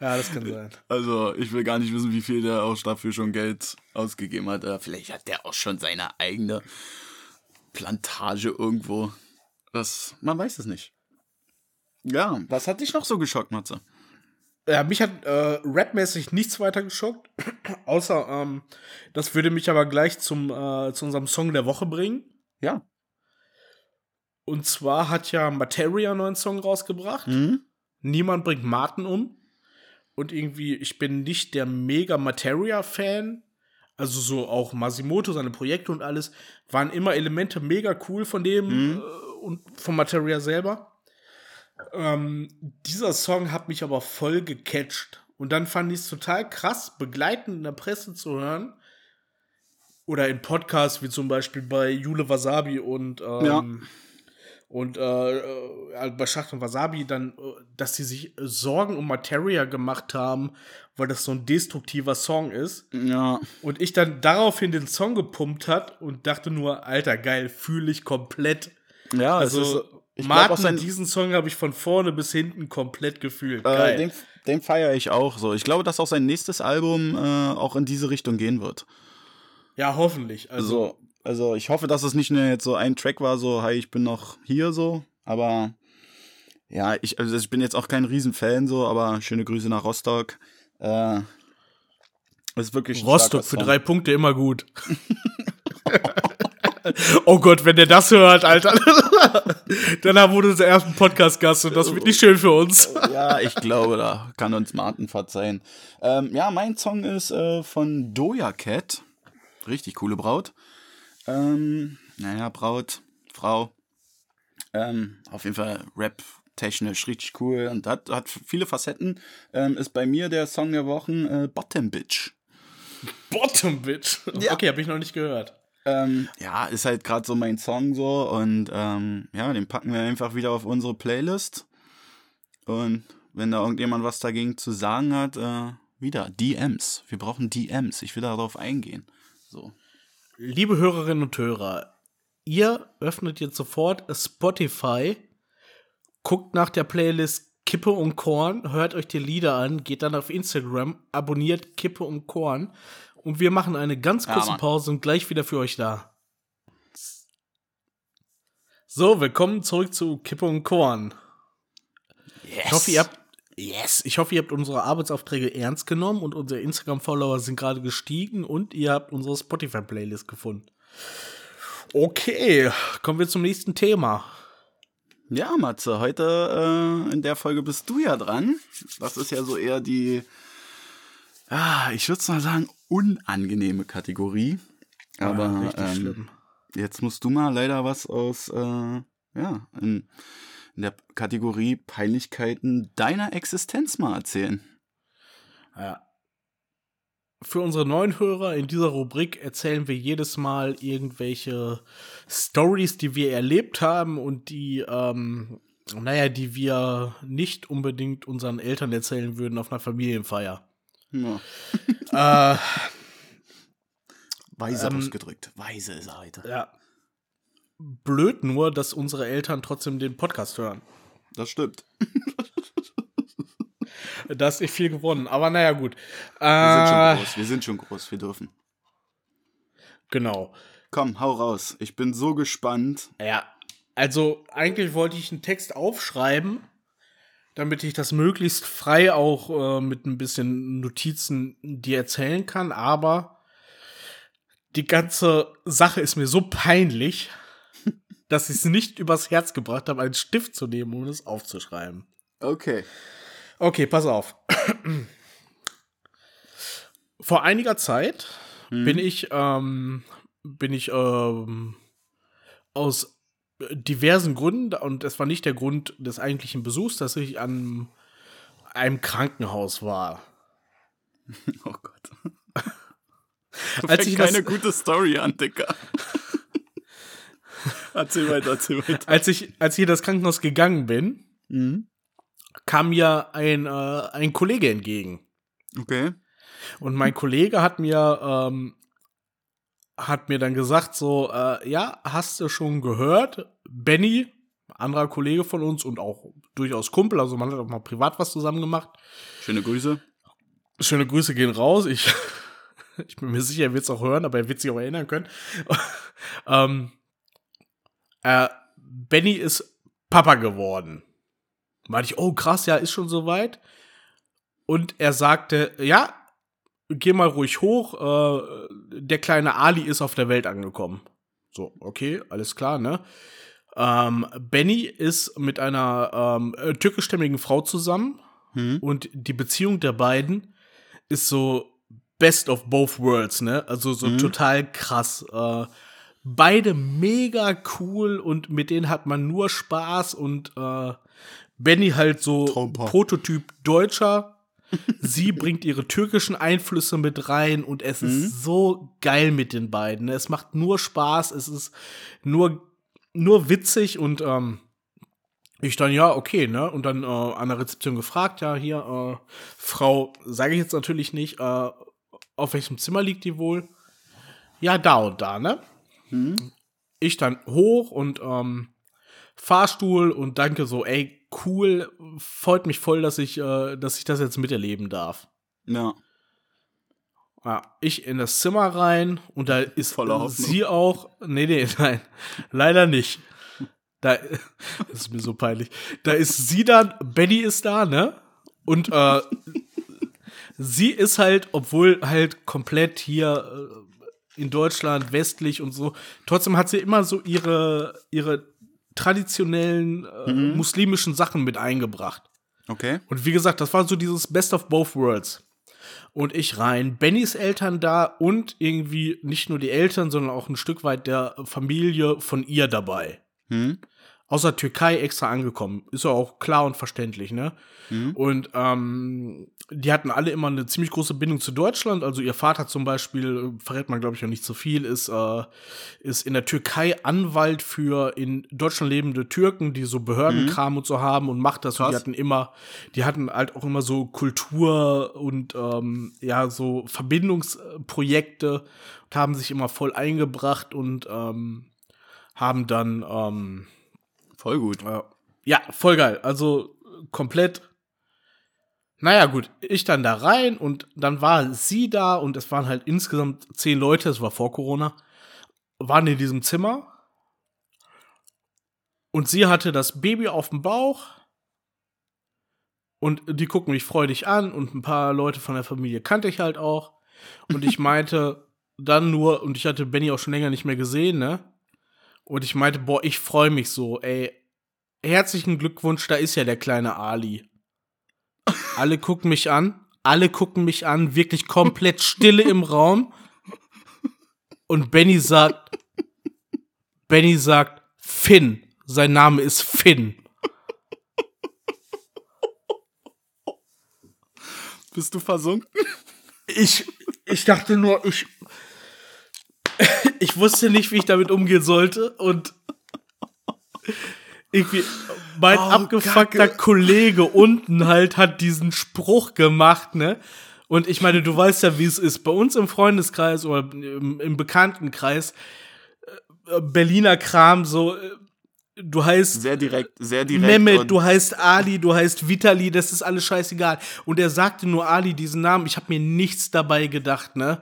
Ja, das kann sein. Also, ich will gar nicht wissen, wie viel der auch dafür schon Geld ausgegeben hat. Äh, Vielleicht hat der auch schon seine eigene Plantage irgendwo. Das, man weiß es nicht. Ja, was hat dich noch so geschockt, Matze? Ja, mich hat äh, rapmäßig nichts weiter geschockt, außer ähm, das würde mich aber gleich zum äh, zu unserem Song der Woche bringen. Ja. Und zwar hat ja Materia einen neuen Song rausgebracht. Hm? Niemand bringt Martin um. Und irgendwie, ich bin nicht der mega Materia-Fan. Also so auch Masimoto, seine Projekte und alles, waren immer Elemente mega cool von dem äh, und von Materia selber. Ähm, dieser Song hat mich aber voll gecatcht. Und dann fand ich es total krass, begleitend in der Presse zu hören. Oder in Podcasts, wie zum Beispiel bei Jule Wasabi und ähm, Ja. und äh, äh, bei Schacht und Wasabi dann, äh, dass sie sich Sorgen um Materia gemacht haben, weil das so ein destruktiver Song ist. Ja. Und ich dann daraufhin den Song gepumpt hat und dachte nur, Alter, geil, fühle ich komplett. Ja, Also, ich glaub, auch Martin, sein, diesen Song habe ich von vorne bis hinten komplett gefühlt. äh, den, den feiere ich auch so. Ich glaube, dass auch sein nächstes Album äh, auch in diese Richtung gehen wird. ja, hoffentlich. Also, Also, also ich hoffe, dass es nicht nur jetzt so ein Track war, so, hey, ich bin noch hier so, aber ja, ich, also ich bin jetzt auch kein Riesenfan so, aber schöne Grüße nach Rostock. Äh, ist wirklich Rostock für drei Punkte immer gut. oh Gott, wenn der das hört, Alter. Danach wurde unser ersten Podcast-Gast und das wird nicht schön für uns. Ja, ich glaube, da kann uns Martin verzeihen. Ähm, ja, mein Song ist äh, von Doja Cat. Richtig coole Braut. Ähm, naja, Braut, Frau. Ähm, auf jeden Fall Rap-technisch richtig cool und hat, hat viele Facetten. Ähm, ist bei mir der Song der Wochen äh, Bottom Bitch. Bottom Bitch. Ja. Okay, habe ich noch nicht gehört. Ähm, ja, ist halt gerade so mein Song so und ähm, ja, den packen wir einfach wieder auf unsere Playlist. Und wenn da irgendjemand was dagegen zu sagen hat, äh, wieder DMs. Wir brauchen DMs. Ich will darauf eingehen. So. Liebe Hörerinnen und Hörer, ihr öffnet jetzt sofort Spotify, guckt nach der Playlist Kippe und Korn, hört euch die Lieder an, geht dann auf Instagram, abonniert Kippe und Korn und wir machen eine ganz Ja, kurze Mann. Pause und gleich wieder für euch da. So, willkommen zurück zu Kippe und Korn. Yes. Ich hoffe, ihr habt Yes, ich hoffe, ihr habt unsere Arbeitsaufträge ernst genommen und unsere Instagram-Follower sind gerade gestiegen und ihr habt unsere Spotify-Playlist gefunden. Okay, kommen wir zum nächsten Thema. Ja, Matze, heute äh, in der Folge bist du ja dran. Das ist ja so eher die, ah, ich würde mal sagen, unangenehme Kategorie. Aber Ja, richtig ähm, schlimm. jetzt musst du mal leider was aus, äh, ja, in, in der Kategorie Peinlichkeiten deiner Existenz mal erzählen. Ja. Für unsere neuen Hörer in dieser Rubrik erzählen wir jedes Mal irgendwelche Stories, die wir erlebt haben und die, ähm, naja, die wir nicht unbedingt unseren Eltern erzählen würden auf einer Familienfeier. Ja. äh, Weise Ähm, ausgedrückt. Weise ist er heute. Ja. Blöd nur, dass unsere Eltern trotzdem den Podcast hören. Das stimmt. Da ist nicht viel gewonnen. Aber naja, gut. Wir sind schon Äh, groß. Wir sind schon groß. Wir dürfen. genau. Komm, hau raus. Ich bin so gespannt. Ja. Also, eigentlich wollte ich einen Text aufschreiben, damit ich das möglichst frei auch äh, mit ein bisschen Notizen dir erzählen kann. Aber die ganze Sache ist mir so peinlich, dass ich es nicht übers Herz gebracht habe, einen Stift zu nehmen, um es aufzuschreiben. Okay. Okay, pass auf. Vor einiger Zeit bin ich, ähm, bin ich ähm, aus diversen Gründen, und es war nicht der Grund des eigentlichen Besuchs, dass ich an einem Krankenhaus war. Oh Gott. Als ich keine gute Story an, Dicker. erzähl weiter, erzähl weiter. Als ich, als ich in das Krankenhaus gegangen bin, Mhm. kam mir ein, äh, ein Kollege entgegen. Okay. Und mein Kollege hat mir, ähm, hat mir dann gesagt, so, äh, ja, hast du schon gehört? Benny, anderer Kollege von uns und auch durchaus Kumpel, also man hat auch mal privat was zusammen gemacht. Schöne Grüße. Schöne Grüße gehen raus. Ich, ich bin mir sicher, er wird es auch hören, aber er wird sich auch erinnern können. ähm, äh, Benny ist Papa geworden. Meinte ich, oh krass, ja, ist schon soweit. Und er sagte, ja, geh mal ruhig hoch, äh, der kleine Ali ist auf der Welt angekommen. So, okay, alles klar, ne? Ähm, Benny ist mit einer ähm, äh, türkischstämmigen Frau zusammen Hm? und die Beziehung der beiden ist so best of both worlds, ne? Also so Mhm. total krass. Äh, beide mega cool und mit denen hat man nur Spaß und äh, Benny halt so Traumpaar. Prototyp Deutscher. Sie bringt ihre türkischen Einflüsse mit rein und es Mhm. ist so geil mit den beiden. ne? Es macht nur Spaß, es ist nur, nur witzig und ähm, ich dann, ja, okay, ne? Und dann äh, an der Rezeption gefragt, ja, hier, äh, Frau, sage ich jetzt natürlich nicht, äh, auf welchem Zimmer liegt die wohl? Ja, da und da, ne? Ich dann hoch und ähm, Fahrstuhl und danke so, ey, cool, freut mich voll, dass ich, äh, dass ich das jetzt miterleben darf. Ja. Ja, ich in das Zimmer rein und da ist Voller Hoffnung. sie auch. Nee, nee, nein, leider nicht. Da das ist mir so peinlich. Da ist sie dann, Benny ist da, ne? Und äh, sie ist halt, obwohl halt komplett hier äh, in Deutschland westlich und so, trotzdem hat sie immer so ihre ihre traditionellen äh, muslimischen Sachen mit eingebracht. Okay. Und wie gesagt, das war so dieses Best of both worlds. Und ich rein, Bennys Eltern da und irgendwie nicht nur die Eltern, sondern auch ein Stück weit der Familie von ihr dabei. Hm? Aus der Türkei extra angekommen. Ist ja auch klar und verständlich, ne? Und ähm, die hatten alle immer eine ziemlich große Bindung zu Deutschland. Also ihr Vater zum Beispiel, verrät man glaube ich noch nicht so viel, ist, äh, ist in der Türkei Anwalt für in Deutschland lebende Türken, die so Behördenkram und so haben und macht das. Und die hatten immer, die hatten halt auch immer so Kultur und ähm, ja, so Verbindungsprojekte und haben sich immer voll eingebracht und ähm, haben dann ähm, Voll gut. äh, ja, voll geil. Also komplett. Naja, gut, ich dann da rein und dann war sie da und es waren halt insgesamt zehn Leute, es war vor Corona, waren in diesem Zimmer. Und sie hatte das Baby auf dem Bauch. Und die gucken mich freudig an und ein paar Leute von der Familie kannte ich halt auch. Und ich meinte dann nur, und ich hatte Benny auch schon länger nicht mehr gesehen, ne? Und ich meinte, boah, ich freue mich so, ey. Herzlichen Glückwunsch, da ist ja der kleine Ali. Alle gucken mich an, alle gucken mich an, wirklich komplett Stille im Raum. Und Benny sagt, Benny sagt, Finn. Sein Name ist Finn. Bist du versunken? Ich, ich dachte nur, ich, ich wusste nicht, wie ich damit umgehen sollte und irgendwie mein Oh, abgefuckter Kacke. Kollege unten halt hat diesen Spruch gemacht, ne? Und ich meine, du weißt ja, wie es ist. Bei uns im Freundeskreis oder im, im Bekanntenkreis, äh, Berliner Kram, so, äh, du heißt Sehr direkt, sehr direkt. Mehmet, du heißt Ali, du heißt Vitali, das ist alles scheißegal. Und er sagte nur Ali diesen Namen, ich habe mir nichts dabei gedacht, ne?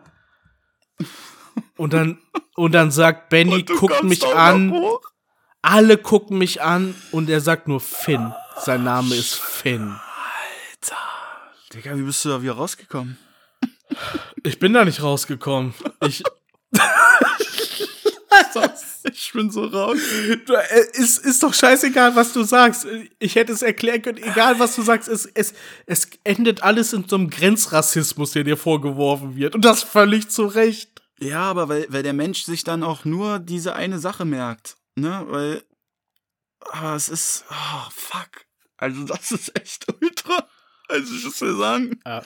Und dann, und dann sagt Benny, guckt mich an, alle gucken mich an und er sagt nur Finn. Sein Name ist Finn. Digga, wie bist du da wieder rausgekommen? Ich bin da nicht rausgekommen. Ich, Ich bin so raus. Du, äh, ist, ist doch scheißegal, was du sagst. Ich hätte es erklären können, egal was du sagst, es, es, es endet alles in so einem Grenzrassismus, der dir vorgeworfen wird. Und das völlig zu Recht. Ja, aber weil, weil der Mensch sich dann auch nur diese eine Sache merkt. Ne? Weil. Aber es ist. Oh, fuck. Also, das ist echt ultra. Also, ich muss dir sagen.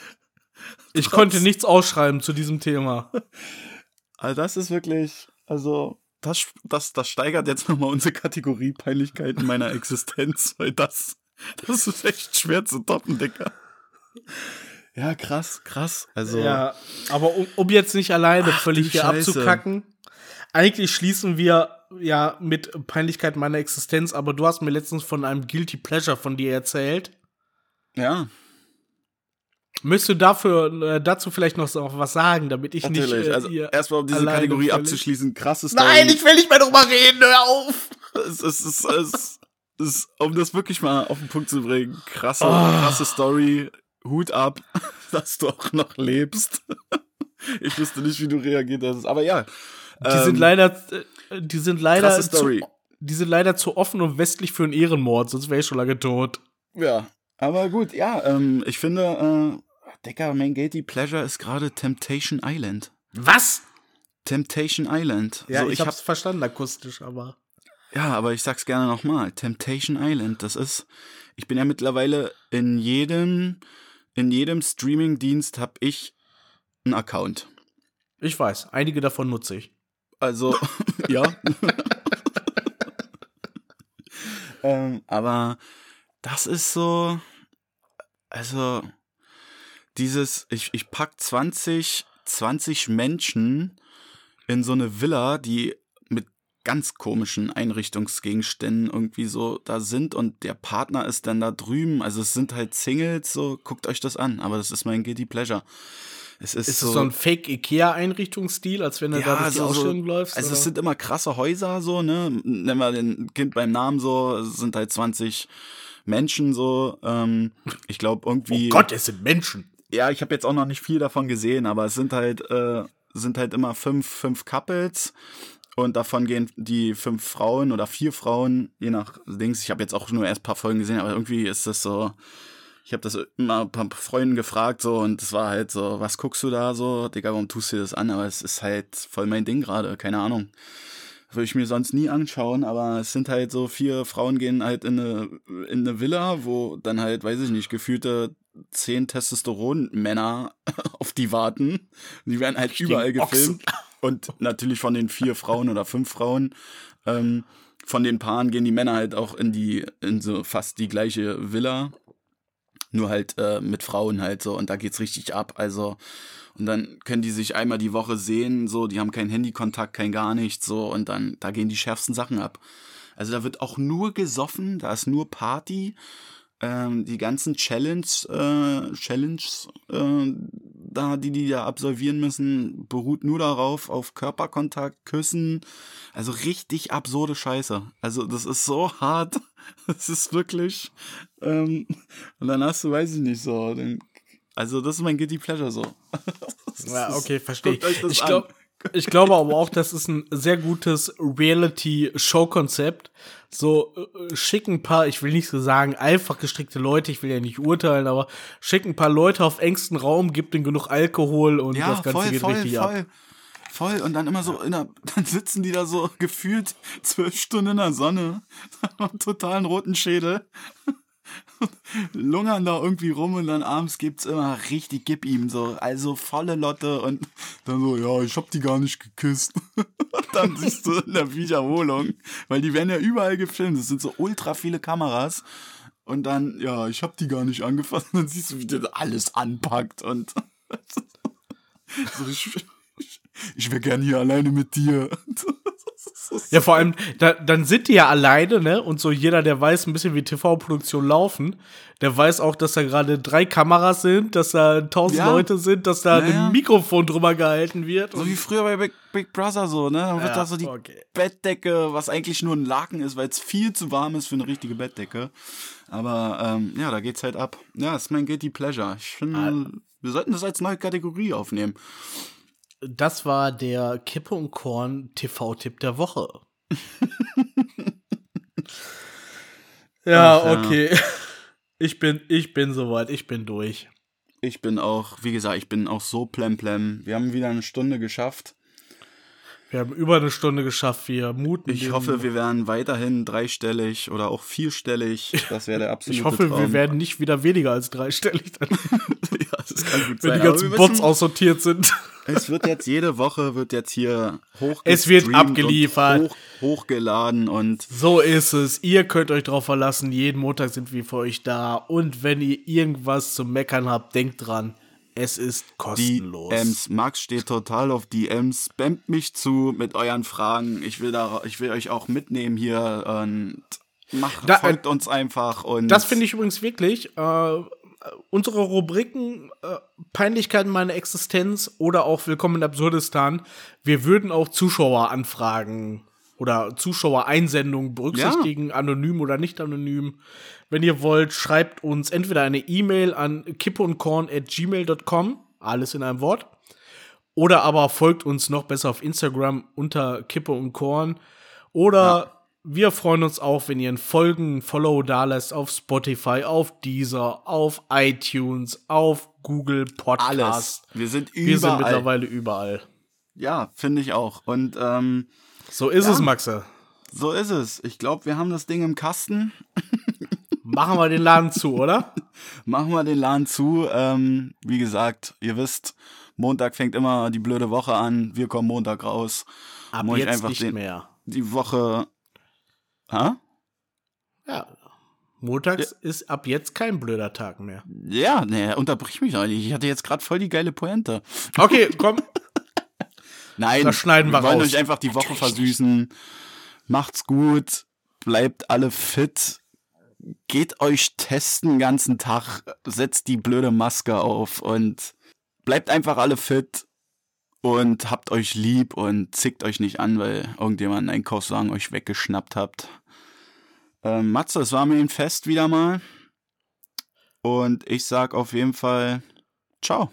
Ich Trotz- konnte nichts ausschreiben zu diesem Thema. Also, das ist wirklich. Also. Das, das, das steigert jetzt nochmal unsere Kategorie Peinlichkeiten meiner Existenz, weil das. Das ist echt schwer zu toppen, Dicker. Ja, krass, krass. Also, Ja, aber um, um jetzt nicht alleine Ach, völlig hier Scheiße. abzukacken, eigentlich schließen wir ja mit Peinlichkeit meiner Existenz, aber du hast mir letztens von einem Guilty Pleasure von dir erzählt. ja, Möchtest du dafür, äh, dazu vielleicht noch so was sagen, damit ich nicht. natürlich. Äh, also, erstmal um diese Kategorie abzuschließen, krasse Story. Nein, ich will nicht mehr drüber reden, hör auf! es, es, es, es, es, um das wirklich mal auf den Punkt zu bringen, krasse, Ah. krasse Story, Hut ab, dass du auch noch lebst. Ich wüsste nicht, wie du reagiert hast, aber ja. Die sind ähm, leider, äh, die sind leider, zu, die sind leider zu offen und westlich für einen Ehrenmord, sonst wäre ich schon lange tot. Ja, aber gut, ja, ähm, ich finde, äh, Decker, mein Guilty Pleasure ist gerade Temptation Island. Was? Temptation Island. Ja, so, ich, hab- hab's verstanden akustisch, aber. Ja, aber ich sag's gerne nochmal. Temptation Island, das ist, ich bin ja mittlerweile in jedem, in jedem Streaming-Dienst hab ich einen Account. Ich weiß, einige davon nutze ich. Also, ja. ähm, aber das ist so, also, dieses, ich, ich pack 20, 20 Menschen in so eine Villa, die ganz komischen Einrichtungsgegenständen irgendwie so da sind und der Partner ist dann da drüben. Also es sind halt Singles, so guckt euch das an. Aber das ist mein Guilty Pleasure. Es ist, Ist so, es so ein Fake-IKEA-Einrichtungsstil, als wenn du da durch die Ausstellung läufst? Also oder? es sind immer krasse Häuser so, ne? Nennen wir den Kind beim Namen so, es sind halt 20 Menschen so. Ähm, ich glaube irgendwie. oh Gott, es sind Menschen. Ja, ich habe jetzt auch noch nicht viel davon gesehen, aber es sind halt, äh, sind halt immer fünf, fünf Couples. Und davon gehen die fünf Frauen oder vier Frauen, je nach Dings. Ich habe jetzt auch nur erst ein paar Folgen gesehen, aber irgendwie ist das so. Ich habe das immer ein paar Freunden gefragt so und es war halt so, was guckst du da so? Digga, warum tust du dir das an? Aber es ist halt voll mein Ding gerade, keine Ahnung. Würde ich mir sonst nie anschauen, aber es sind halt so vier Frauen gehen halt in eine, in eine Villa, wo dann halt, weiß ich nicht, gefühlte zehn Testosteron-Männer auf die warten. Die werden halt überall gefilmt. Und natürlich von den vier Frauen oder fünf Frauen, ähm, von den Paaren gehen die Männer halt auch in die, in so fast die gleiche Villa. Nur halt äh, mit Frauen halt so und da geht's richtig ab. Also, und dann können die sich einmal die Woche sehen, so, die haben keinen Handykontakt, kein gar nichts, so, und dann, da gehen die schärfsten Sachen ab. Also da wird auch nur gesoffen, da ist nur Party. Ähm, die ganzen Challenge, äh, Challenges, äh, da, die die da absolvieren müssen, beruht nur darauf, auf Körperkontakt, Küssen. Also richtig absurde Scheiße. Also das ist so hart. Das ist wirklich. Ähm, und dann hast du, weiß ich nicht, so. Den, also das ist mein Guilty Pleasure so. Ja, okay, verstehe ich. Das Ich, glaube aber auch, das ist ein sehr gutes Reality-Show-Konzept. So äh, schick ein paar, ich will nicht so sagen, einfach gestrickte Leute, ich will ja nicht urteilen, aber schick ein paar Leute auf engstem Raum, gib denen genug Alkohol und Ja, das Ganze voll, geht voll, richtig voll. ab. Voll. Und dann immer so in der, dann sitzen die da so gefühlt zwölf Stunden in der Sonne, haben totalen roten Schädel, lungern da irgendwie rum und dann abends gibt's immer richtig gib ihm so, also volle Lotte und dann so, ja, ich hab die gar nicht geküsst. Und dann siehst du in der Wiederholung, weil die werden ja überall gefilmt, es sind so ultra viele Kameras. Und dann, ja, ich hab die gar nicht angefasst. Und dann siehst du, wie der alles anpackt und so, ich, ich, wäre gern hier alleine mit dir. Ja, vor allem, da, dann sind die ja alleine, ne? Und so jeder, der weiß ein bisschen, wie TV-Produktionen laufen, der weiß auch, dass da gerade drei Kameras sind, dass da tausend Ja. Leute sind, dass da Naja. ein Mikrofon drüber gehalten wird. So wie früher bei Big, Big Brother so, ne? Dann wird Ja, da so die okay. Bettdecke, was eigentlich nur ein Laken ist, weil es viel zu warm ist für eine richtige Bettdecke. Aber ähm, ja, da geht's halt ab. Ja, ist mein Guilty Pleasure. Ich finde, wir sollten das als neue Kategorie aufnehmen. Das war der Kippe und Korn TV-Tipp der Woche. ja, Ach, ja. okay. Ich bin, ich bin soweit, ich bin durch. Ich bin auch, wie gesagt, ich bin auch so plemplem. Wir haben wieder eine Stunde geschafft. Wir haben über eine Stunde geschafft, wir muten. Ich hoffe, wir werden weiterhin dreistellig oder auch vierstellig. Das wäre der absolute ich hoffe, Traum. wir werden nicht wieder weniger als dreistellig, dann, ja, das kann gut wenn sein. die aber ganzen Bots müssen- aussortiert sind. Es wird jetzt jede Woche wird jetzt hier hoch Es wird abgeliefert. Hoch, hochgeladen und So ist es. Ihr könnt euch drauf verlassen. Jeden Montag sind wir für euch da. Und wenn ihr irgendwas zu meckern habt, denkt dran, es ist kostenlos. DMs. Max steht total auf DMs. Spamt mich zu mit euren Fragen. Ich will da, ich will euch auch mitnehmen hier und macht, Da- folgt uns einfach und Das finde ich übrigens wirklich. Äh, unsere Rubriken äh, Peinlichkeiten meiner Existenz oder auch Willkommen in Absurdistan. Wir würden auch Zuschaueranfragen oder Zuschauereinsendungen berücksichtigen, anonym oder nicht anonym. Wenn ihr wollt, schreibt uns entweder eine E-Mail an kippeundkorn.gmail.com, alles in einem Wort. Oder aber folgt uns noch besser auf Instagram unter Kippe und Korn. Oder wir freuen uns auch, wenn ihr ein Folgen, Follow da lässt auf Spotify, auf Deezer, auf iTunes, auf Google Podcast. alles. Wir sind überall. Wir sind mittlerweile überall. ja, finde ich auch. Und ähm, So ist Ja. es, Maxe. so ist es. Ich glaube, wir haben das Ding im Kasten. Machen wir den Laden zu, oder? Machen wir den Laden zu. Ähm, wie gesagt, ihr wisst, Montag fängt immer die blöde Woche an. Wir kommen Montag raus. Ab Muss jetzt einfach nicht den- mehr. Die Woche. Hä? Ja. Montags ist ab jetzt kein blöder Tag mehr. Ja, ne, unterbrich mich doch nicht. Ich hatte jetzt gerade voll die geile Pointe. Okay, komm. Nein, Das schneiden wir wollen raus. euch einfach die Woche versüßen. Macht's gut. Bleibt alle fit. Geht euch testen den ganzen Tag. Setzt die blöde Maske auf und bleibt einfach alle fit. Und habt euch lieb und zickt euch nicht an, weil irgendjemand einen Einkaufswagen euch weggeschnappt habt. Ähm, Matze, es war mir ein Fest wieder mal. Und ich sag auf jeden Fall Ciao.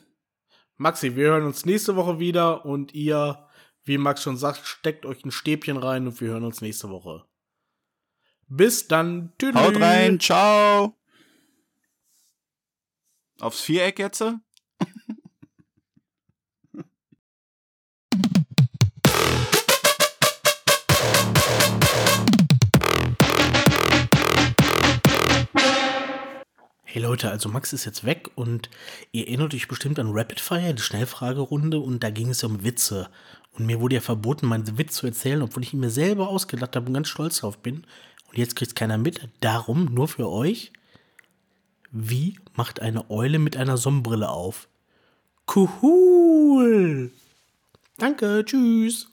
Maxi, wir hören uns nächste Woche wieder und ihr, wie Max schon sagt, steckt euch ein Stäbchen rein und wir hören uns nächste Woche. Bis dann. Tschüss. Haut rein, ciao. Aufs Viereck jetzt? Hey Leute, also Max ist jetzt weg und ihr erinnert euch bestimmt an Rapid Fire, die Schnellfragerunde, und da ging es ja um Witze. Und mir wurde ja verboten, meinen Witz zu erzählen, obwohl ich ihn mir selber ausgedacht habe und ganz stolz drauf bin. Und jetzt kriegt keiner mit. Darum, nur für euch, wie macht eine Eule mit einer Sonnenbrille auf? Cool. Danke, tschüss.